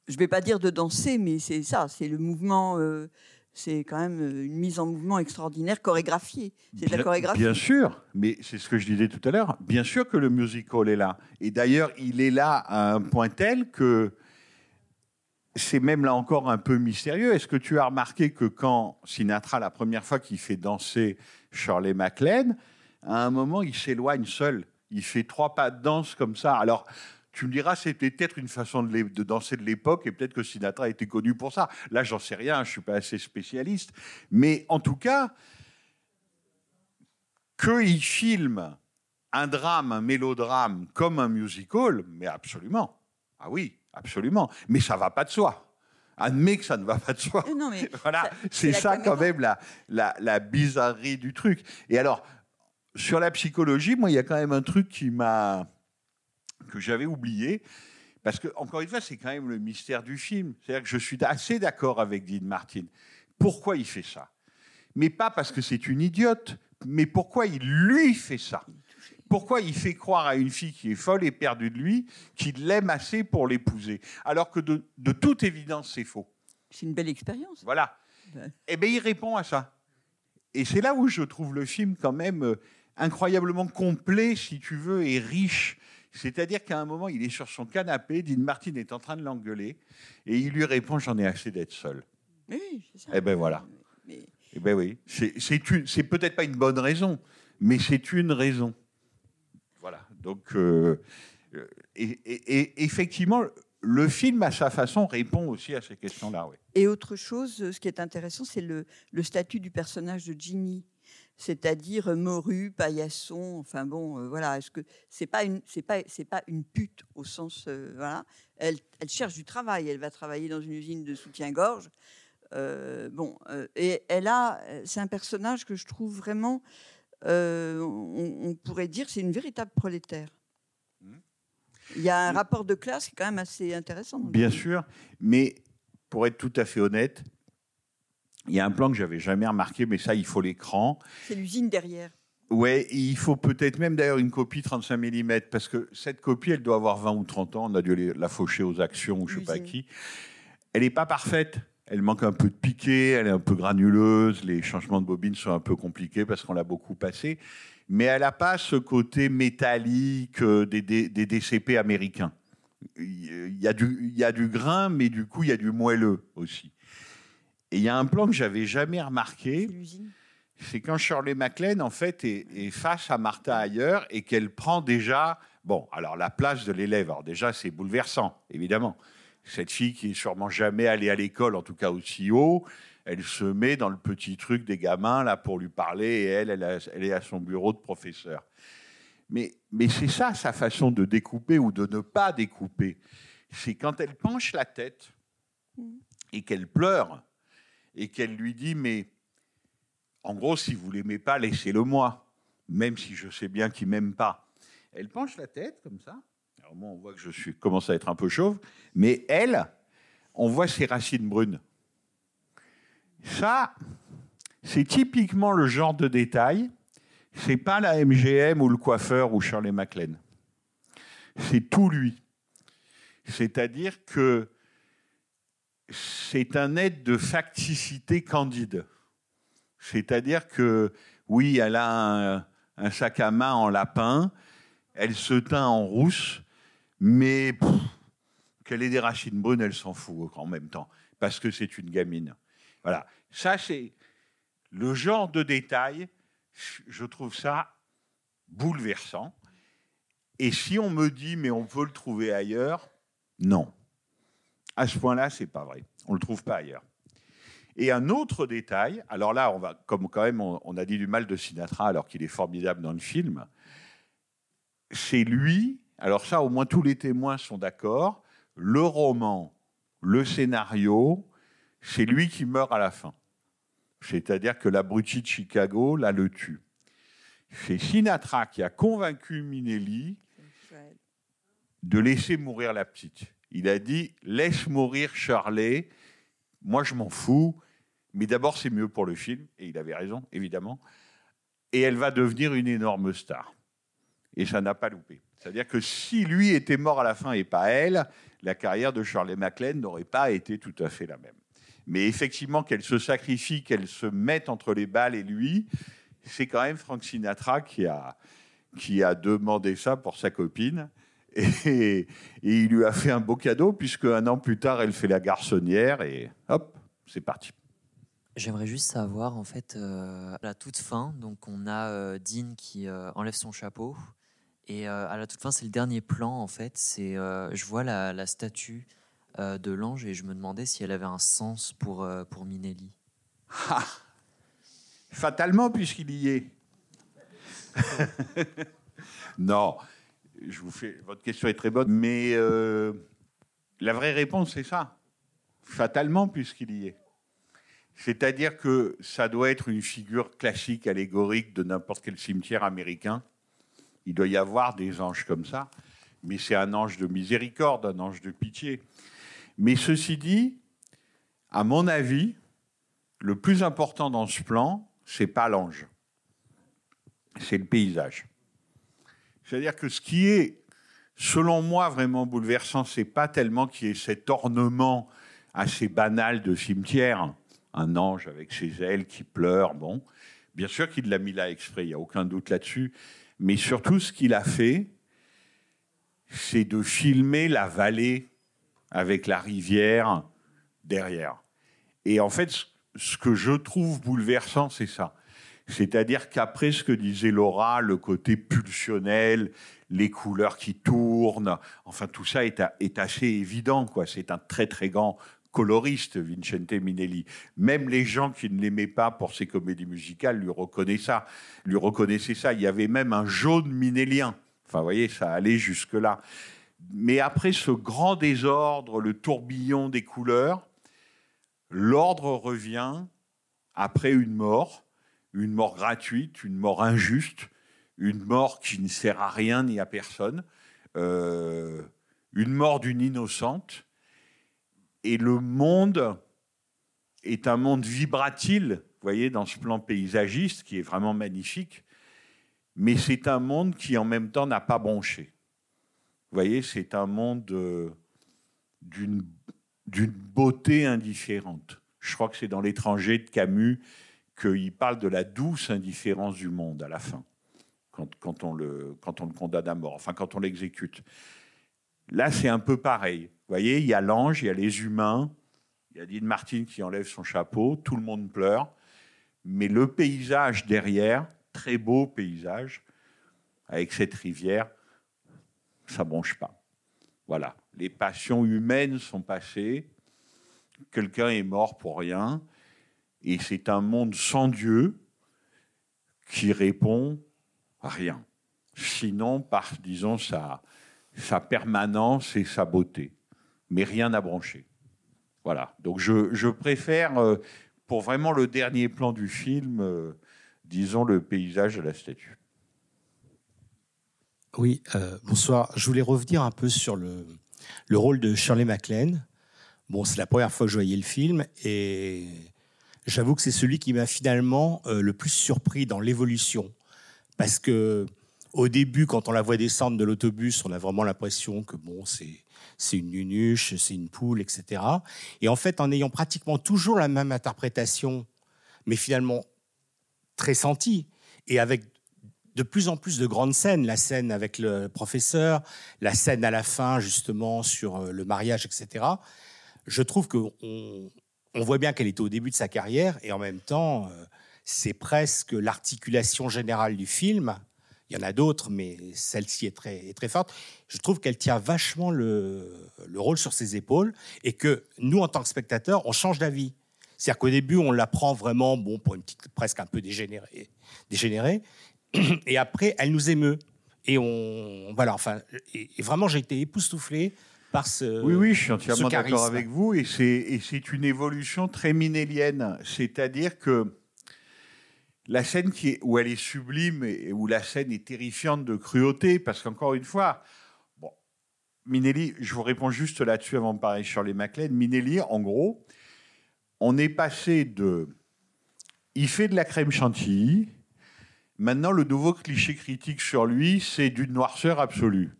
[SPEAKER 9] je vais pas dire de danser, mais c'est ça. C'est le mouvement. C'est quand même euh, une mise en mouvement extraordinaire, chorégraphiée. C'est de la chorégraphie.
[SPEAKER 2] Bien sûr, mais c'est ce que je disais tout à l'heure. Bien sûr que le musical est là. Et d'ailleurs, il est là à un point tel que c'est même là encore un peu mystérieux. Est-ce que tu as remarqué que quand Sinatra, la première fois qu'il fait danser Shirley MacLaine, à un moment, il s'éloigne seul. Il fait trois pas de danse comme ça. Alors, tu me diras, c'était peut-être une façon de, danser de l'époque, et peut-être que Sinatra était connu pour ça. Là, j'en sais rien, je suis pas assez spécialiste. Mais en tout cas, qu'il filme un drame, un mélodrame comme un musical, mais absolument. Ah oui, absolument. Mais ça va pas de soi. Admets que ça ne va pas de soi.
[SPEAKER 9] Euh, Non, mais
[SPEAKER 2] Voilà, c'est ça quand même la, la, la bizarrerie du truc. Et alors, sur la psychologie, moi, il y a quand même un truc qui m'a que j'avais oublié. Parce que, encore une fois, c'est quand même le mystère du film. C'est-à-dire que je suis assez d'accord avec Dean Martin. Pourquoi il fait ça? Mais pas parce que c'est une idiote, mais pourquoi il lui fait ça? Pourquoi il fait croire à une fille qui est folle et perdue de lui qu'il l'aime assez pour l'épouser? Alors que de, de toute évidence, c'est faux.
[SPEAKER 9] C'est une belle expérience.
[SPEAKER 2] Voilà.
[SPEAKER 9] Ouais.
[SPEAKER 2] Eh bien, il répond à ça. Et c'est là où je trouve le film quand même euh, incroyablement complet, si tu veux, et riche. C'est-à-dire qu'à un moment, il est sur son canapé, Dean Martin est en train de l'engueuler, et il lui répond J'en ai assez d'être seul.
[SPEAKER 9] Oui, c'est ça.
[SPEAKER 2] Eh ben voilà.
[SPEAKER 9] Mais-
[SPEAKER 2] Eh ben oui. C'est peut-être pas une bonne raison, mais c'est une raison. Voilà. Donc, euh, euh, et, et- et effectivement, le film, à sa façon, répond aussi à ces questions-là. Oui.
[SPEAKER 9] Et autre chose, ce qui est intéressant, c'est le, le statut du personnage de Ginny, c'est-à-dire morue, paillasson. Enfin bon, euh, voilà. Est-ce que c'est pas une, c'est pas, c'est pas une pute au sens, euh, voilà. Elle, elle cherche du travail. Elle va travailler dans une usine de soutien-gorge. Euh, bon, et elle a, c'est un personnage que je trouve vraiment, on, on pourrait dire, c'est une véritable prolétaire. Il y a un rapport de classe qui est quand même assez intéressant.
[SPEAKER 2] Bien sûr, mais pour être tout à fait honnête, il y a un plan que j'avais jamais remarqué, mais ça, il faut l'écran.
[SPEAKER 9] C'est l'usine derrière.
[SPEAKER 2] Ouais, il faut peut-être même d'ailleurs une copie 35 mm, parce que cette copie, elle doit avoir 20 ou 30 ans. On a dû la faucher aux actions ou je sais pas qui. Elle n'est pas parfaite. Elle manque un peu de piqué, elle est un peu granuleuse, les changements de bobine sont un peu compliqués parce qu'on l'a beaucoup passé. Mais elle n'a pas ce côté métallique euh, des, des- des DCP américains. Il y, a du, il y a du grain, mais du coup, il y a du moelleux aussi. Et il y a un plan que j'avais jamais remarqué
[SPEAKER 9] C'est
[SPEAKER 2] quand Shirley MacLaine, en fait, est, est face à Martha ailleurs et qu'elle prend déjà, bon, alors la place de l'élève. Alors déjà, c'est bouleversant, évidemment. Cette fille qui est sûrement jamais allée à l'école, en tout cas aussi haut, elle se met dans le petit truc des gamins là pour lui parler et elle, elle, a- elle est à son bureau de professeur. Mais, mais c'est ça sa façon de découper ou de ne pas découper. C'est quand elle penche la tête et qu'elle pleure et qu'elle lui dit mais en gros, si vous l'aimez pas, laissez-le moi, même si je sais bien qu'il m'aime pas. Elle penche la tête comme ça. Alors moi, on voit que je suis commence à être un peu chauve, mais elle, on voit ses racines brunes. Ça, c'est typiquement le genre de détail. C'est pas la MGM ou le coiffeur ou Shirley MacLaine. C'est tout lui. C'est-à-dire que c'est un être de facticité candide. C'est-à-dire que, oui, elle a un, sac à main en lapin, elle se teint en rousse, mais qu'elle ait des racines brunes, elle s'en fout en même temps, parce que c'est une gamine. Voilà. Ça, c'est le genre de détail, je trouve ça bouleversant. Et si on me dit, mais on peut le trouver ailleurs, non. À ce point-là, c'est pas vrai. On le trouve pas ailleurs. Et un autre détail, alors là, on va, comme quand même, on, on a dit du mal de Sinatra alors qu'il est formidable dans le film, c'est lui, alors ça, au moins tous les témoins sont d'accord, le roman, le scénario, c'est lui qui meurt à la fin. C'est-à-dire que l'abruti de Chicago, là, le tue. C'est Sinatra qui a convaincu Minelli de laisser mourir la petite. Il a dit laisse mourir Shirley, moi je m'en fous, mais d'abord c'est mieux pour le film, et il avait raison, évidemment, et elle va devenir une énorme star. Et ça n'a pas loupé. C'est-à-dire que si lui était mort à la fin et pas elle, la carrière de Shirley MacLaine n'aurait pas été tout à fait la même. Mais effectivement, qu'elle se sacrifie, qu'elle se mette entre les balles et lui, c'est quand même Frank Sinatra qui a, qui a demandé ça pour sa copine. Et, et il lui a fait un beau cadeau, puisque un an plus tard, elle fait la garçonnière, et hop, c'est parti.
[SPEAKER 10] J'aimerais juste savoir, en fait, euh, à la toute fin, donc on a euh, Dean qui euh, enlève son chapeau, et à la toute fin, c'est le dernier plan, en fait. C'est, je vois la, la statue de l'ange, et je me demandais si elle avait un sens pour, pour Minelli.
[SPEAKER 2] Ah Fatalement, puisqu'il y est. non, je vous fais. Votre question est très bonne, mais euh, la vraie réponse, c'est ça. Fatalement, puisqu'il y est. C'est-à-dire que ça doit être une figure classique, allégorique de n'importe quel cimetière américain. Il doit y avoir des anges comme ça, mais c'est un ange de miséricorde, un ange de pitié. Mais ceci dit, à mon avis, le plus important dans ce plan, c'est pas l'ange, c'est le paysage. C'est-à-dire que ce qui est, selon moi, vraiment bouleversant, c'est pas tellement qu'il y ait cet ornement assez banal de cimetière, un ange avec ses ailes qui pleure, bon. Bien sûr qu'il l'a mis là exprès, il n'y a aucun doute là-dessus. Mais surtout, ce qu'il a fait, c'est de filmer la vallée avec la rivière derrière. Et en fait, ce que je trouve bouleversant, c'est ça. C'est-à-dire qu'après ce que disait Laura, le côté pulsionnel, les couleurs qui tournent, enfin tout ça est, assez évident. quoi. C'est un très très grand coloriste, Vincente Minelli. Même les gens qui ne l'aimaient pas pour ses comédies musicales lui reconnaissaient ça. Lui reconnaissaient ça. Il y avait même un jaune minélien. Enfin, vous voyez, ça allait jusque-là. Mais après ce grand désordre, le tourbillon des couleurs, l'ordre revient après une mort, une mort gratuite, une mort injuste, une mort qui ne sert à rien ni à personne, euh, une mort d'une innocente. Et le monde est un monde vibratile, vous voyez, dans ce plan paysagiste qui est vraiment magnifique, mais c'est un monde qui en même temps n'a pas bronché. Vous voyez, c'est un monde euh, d'une d'une beauté indifférente. Je crois que c'est dans l'étranger de Camus qu'il parle de la douce indifférence du monde à la fin, quand, on, le, quand on le condamne à mort, enfin quand on l'exécute. Là, c'est un peu pareil. Vous voyez, il y a l'ange, il y a les humains, il y a Dean Martin qui enlève son chapeau, tout le monde pleure, mais le paysage derrière, très beau paysage, avec cette rivière, ça bronche pas. Voilà, les passions humaines sont passées, quelqu'un est mort pour rien, et c'est un monde sans Dieu qui répond à rien. Sinon, par, disons, sa, sa permanence et sa beauté. Mais rien n'a branché. Voilà. Donc je, je préfère, euh, pour vraiment le dernier plan du film, euh, disons le paysage de la statue.
[SPEAKER 11] Oui, euh, bonsoir. Je voulais revenir un peu sur le, le rôle de Shirley MacLaine. Bon, c'est la première fois que je voyais le film et j'avoue que c'est celui qui m'a finalement euh, le plus surpris dans l'évolution. Parce que au début, quand on la voit descendre de l'autobus, on a vraiment l'impression que bon, c'est c'est une nunuche, c'est une poule, etc. Et en fait, en ayant pratiquement toujours la même interprétation, mais finalement très sentie, et avec de plus en plus de grandes scènes, la scène avec le professeur, la scène à la fin justement sur euh, le mariage, etc. Je trouve qu'on on voit bien qu'elle était au début de sa carrière et en même temps, euh, c'est presque l'articulation générale du film Il y en a d'autres, mais celle-ci est très, forte. Je trouve qu'elle tient vachement le, le rôle sur ses épaules et que nous, en tant que spectateurs, on change d'avis. C'est-à-dire qu'au début, on la prend vraiment bon, pour une petite, presque un peu dégénérée. et après, elle nous émeut. Et on. Voilà, enfin. Et vraiment, j'ai été époustouflé par ce.
[SPEAKER 2] Oui, oui, je suis entièrement d'accord avec vous. Et c'est, et c'est une évolution très minélienne. C'est-à-dire que la scène qui est, où elle est sublime et où la scène est terrifiante de cruauté, parce qu'encore une fois, bon, Minelli, je vous réponds juste là-dessus avant de parler sur les MacLean. Minelli, en gros, on est passé de. Il fait de la crème chantilly. Maintenant, le nouveau cliché critique sur lui, c'est d'une noirceur absolue.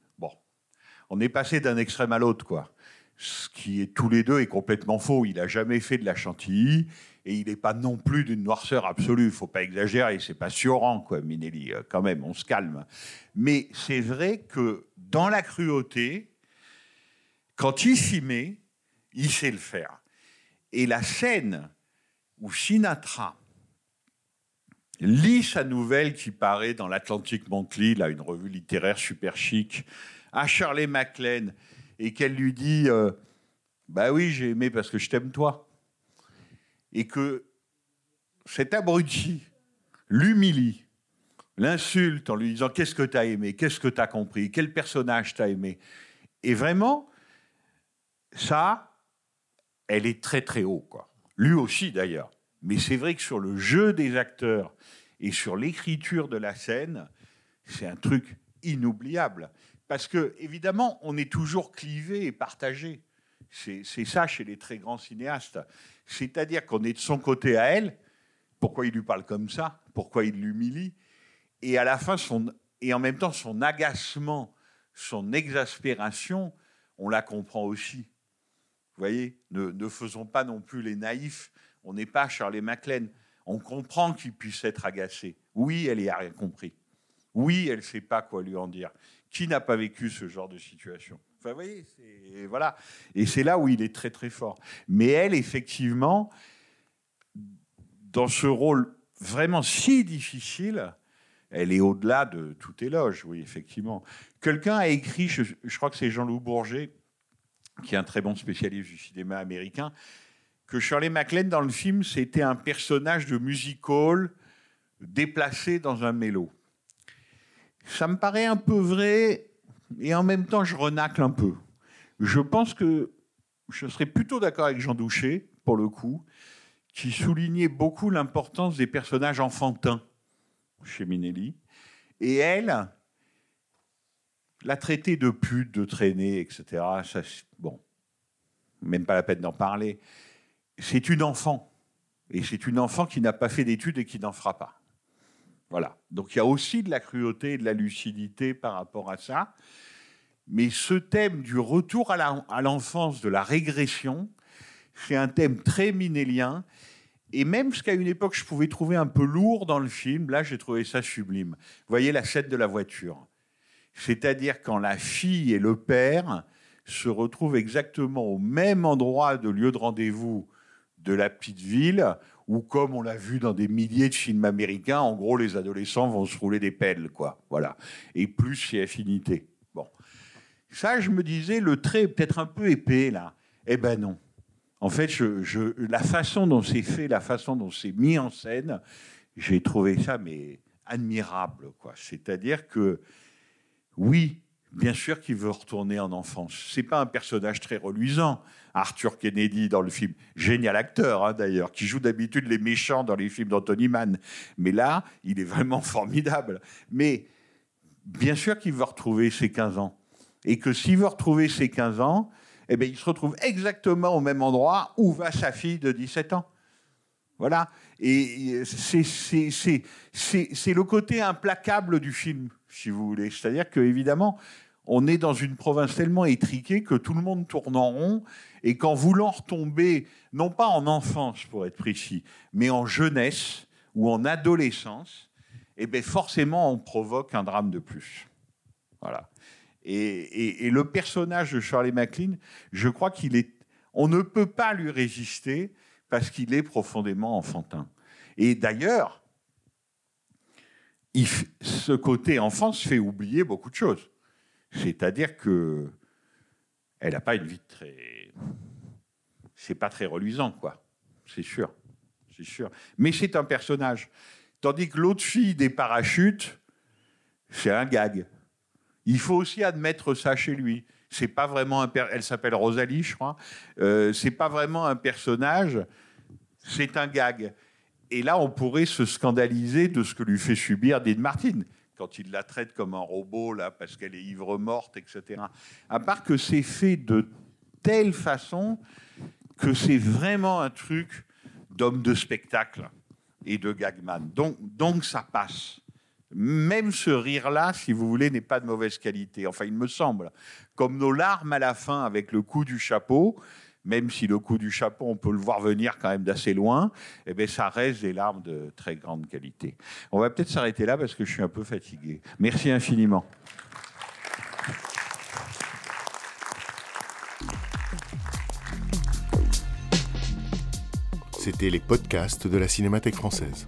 [SPEAKER 2] On est passé d'un extrême à l'autre, quoi. Ce qui est tous les deux est complètement faux. Il n'a jamais fait de la chantilly et il n'est pas non plus d'une noirceur absolue. Il faut pas exagérer, c'est pas Sioran, quoi, Minelli. Euh, Quand même, on se calme. Mais c'est vrai que dans la cruauté, quand il s'y met, il sait le faire. Et la scène où Sinatra lit sa nouvelle qui paraît dans l'Atlantic Monthly, là, une revue littéraire super chic, à Shirley MacLaine, et qu'elle lui dit euh, Bah oui, j'ai aimé parce que je t'aime toi. Et que cet abruti l'humilie, l'insulte en lui disant Qu'est-ce que tu as aimé Qu'est-ce que tu as compris Quel personnage t'as aimé Et vraiment, ça, elle est très très haut, quoi. Lui aussi d'ailleurs. Mais c'est vrai que sur le jeu des acteurs et sur l'écriture de la scène, c'est un truc inoubliable. Parce que, évidemment, on est toujours clivé et partagé. C'est ça chez les très grands cinéastes. C'est-à-dire qu'on est de son côté à elle. Pourquoi il lui parle comme ça? Pourquoi il l'humilie? Et à la fin, son, et en même temps, son agacement, son exaspération, on la comprend aussi. Vous voyez, ne, ne faisons pas non plus les naïfs. On n'est pas Charlie MacLaine. On comprend qu'il puisse être agacé. Oui, elle y a rien compris. Oui, elle ne sait pas quoi lui en dire. Qui n'a pas vécu ce genre de situation? Enfin, vous voyez, voilà. Et c'est là où il est très très fort. Mais elle, effectivement, dans ce rôle vraiment si difficile, elle est au-delà de tout éloge, oui, effectivement. Quelqu'un a écrit, je, crois que c'est Jean-Loup Bourget, qui est un très bon spécialiste du cinéma américain, que Shirley MacLaine, dans le film, c'était un personnage de music-hall déplacé dans un mélo. Ça me paraît un peu vrai, et en même temps, je renacle un peu. Je pense que je serais plutôt d'accord avec Jean Douché, pour le coup, qui soulignait beaucoup l'importance des personnages enfantins chez Minelli. Et elle l'a traité de pute, de traînée, etc. Ça, bon, même pas la peine d'en parler. C'est une enfant. Et c'est une enfant qui n'a pas fait d'études et qui n'en fera pas. Voilà. Donc il y a aussi de la cruauté et de la lucidité par rapport à ça. Mais ce thème du retour à l'enfance, de la régression, c'est un thème très minélien. Et même ce qu'à une époque je pouvais trouver un peu lourd dans le film, là j'ai trouvé ça sublime. Vous voyez la scène de la voiture. C'est-à-dire quand la fille et le père se retrouvent exactement au même endroit de lieu de rendez-vous de la petite ville, où comme on l'a vu dans des milliers de films américains, en gros les adolescents vont se rouler des pelles, quoi. Voilà. Et plus chez Affinité. Bon. Ça, je me disais, le trait est peut-être un peu épais, là. Eh ben non. En fait, la façon dont c'est fait, la façon dont c'est mis en scène, j'ai trouvé ça, mais admirable, quoi. C'est-à-dire que, oui, bien sûr qu'il veut retourner en enfance. C'est pas un personnage très reluisant. Arthur Kennedy dans le film, génial acteur hein, d'ailleurs, qui joue d'habitude les méchants dans les films d'Anthony Mann. Mais là, il est vraiment formidable. Mais bien sûr qu'il veut retrouver ses 15 ans. Et que s'il veut retrouver ses 15 ans, eh bien, il se retrouve exactement au même endroit où va sa fille de 17 ans. Voilà. Et c'est- c'est le côté implacable du film, si vous voulez. C'est-à-dire qu'évidemment, on est dans une province tellement étriquée que tout le monde tourne en rond et qu'en voulant retomber, non pas en enfance pour être précis, mais en jeunesse ou en adolescence, eh bien forcément on provoque un drame de plus. Voilà. Et, et- le personnage de Charlie MacLean, je crois qu'il est, on ne peut pas lui résister parce qu'il est profondément enfantin. Et d'ailleurs, ce côté enfance fait oublier beaucoup de choses. C'est-à-dire que elle n'a pas une vie très. C'est pas très reluisant, quoi. C'est sûr. C'est sûr. Mais c'est un personnage. Tandis que l'autre fille des parachutes, c'est un gag. Il faut aussi admettre ça chez lui. C'est pas vraiment un Elle s'appelle Rosalie, je crois. Euh, c'est pas vraiment un personnage. C'est un gag. Et là, on pourrait se scandaliser de ce que lui fait subir Dean Martin quand il la traite comme un robot là parce qu'elle est ivre morte, etc. À part que c'est fait de telle façon que c'est vraiment un truc d'homme de spectacle et de gagman. Donc, donc ça passe. Même ce rire-là, si vous voulez, n'est pas de mauvaise qualité. Enfin, il me semble. Comme nos larmes à la fin avec le coup du chapeau, même si le coup du chapeau, on peut le voir venir quand même d'assez loin, eh bien, ça reste des larmes de très grande qualité. On va peut-être s'arrêter là parce que je suis un peu fatigué. Merci infiniment.
[SPEAKER 12] C'était les podcasts de la Cinémathèque française.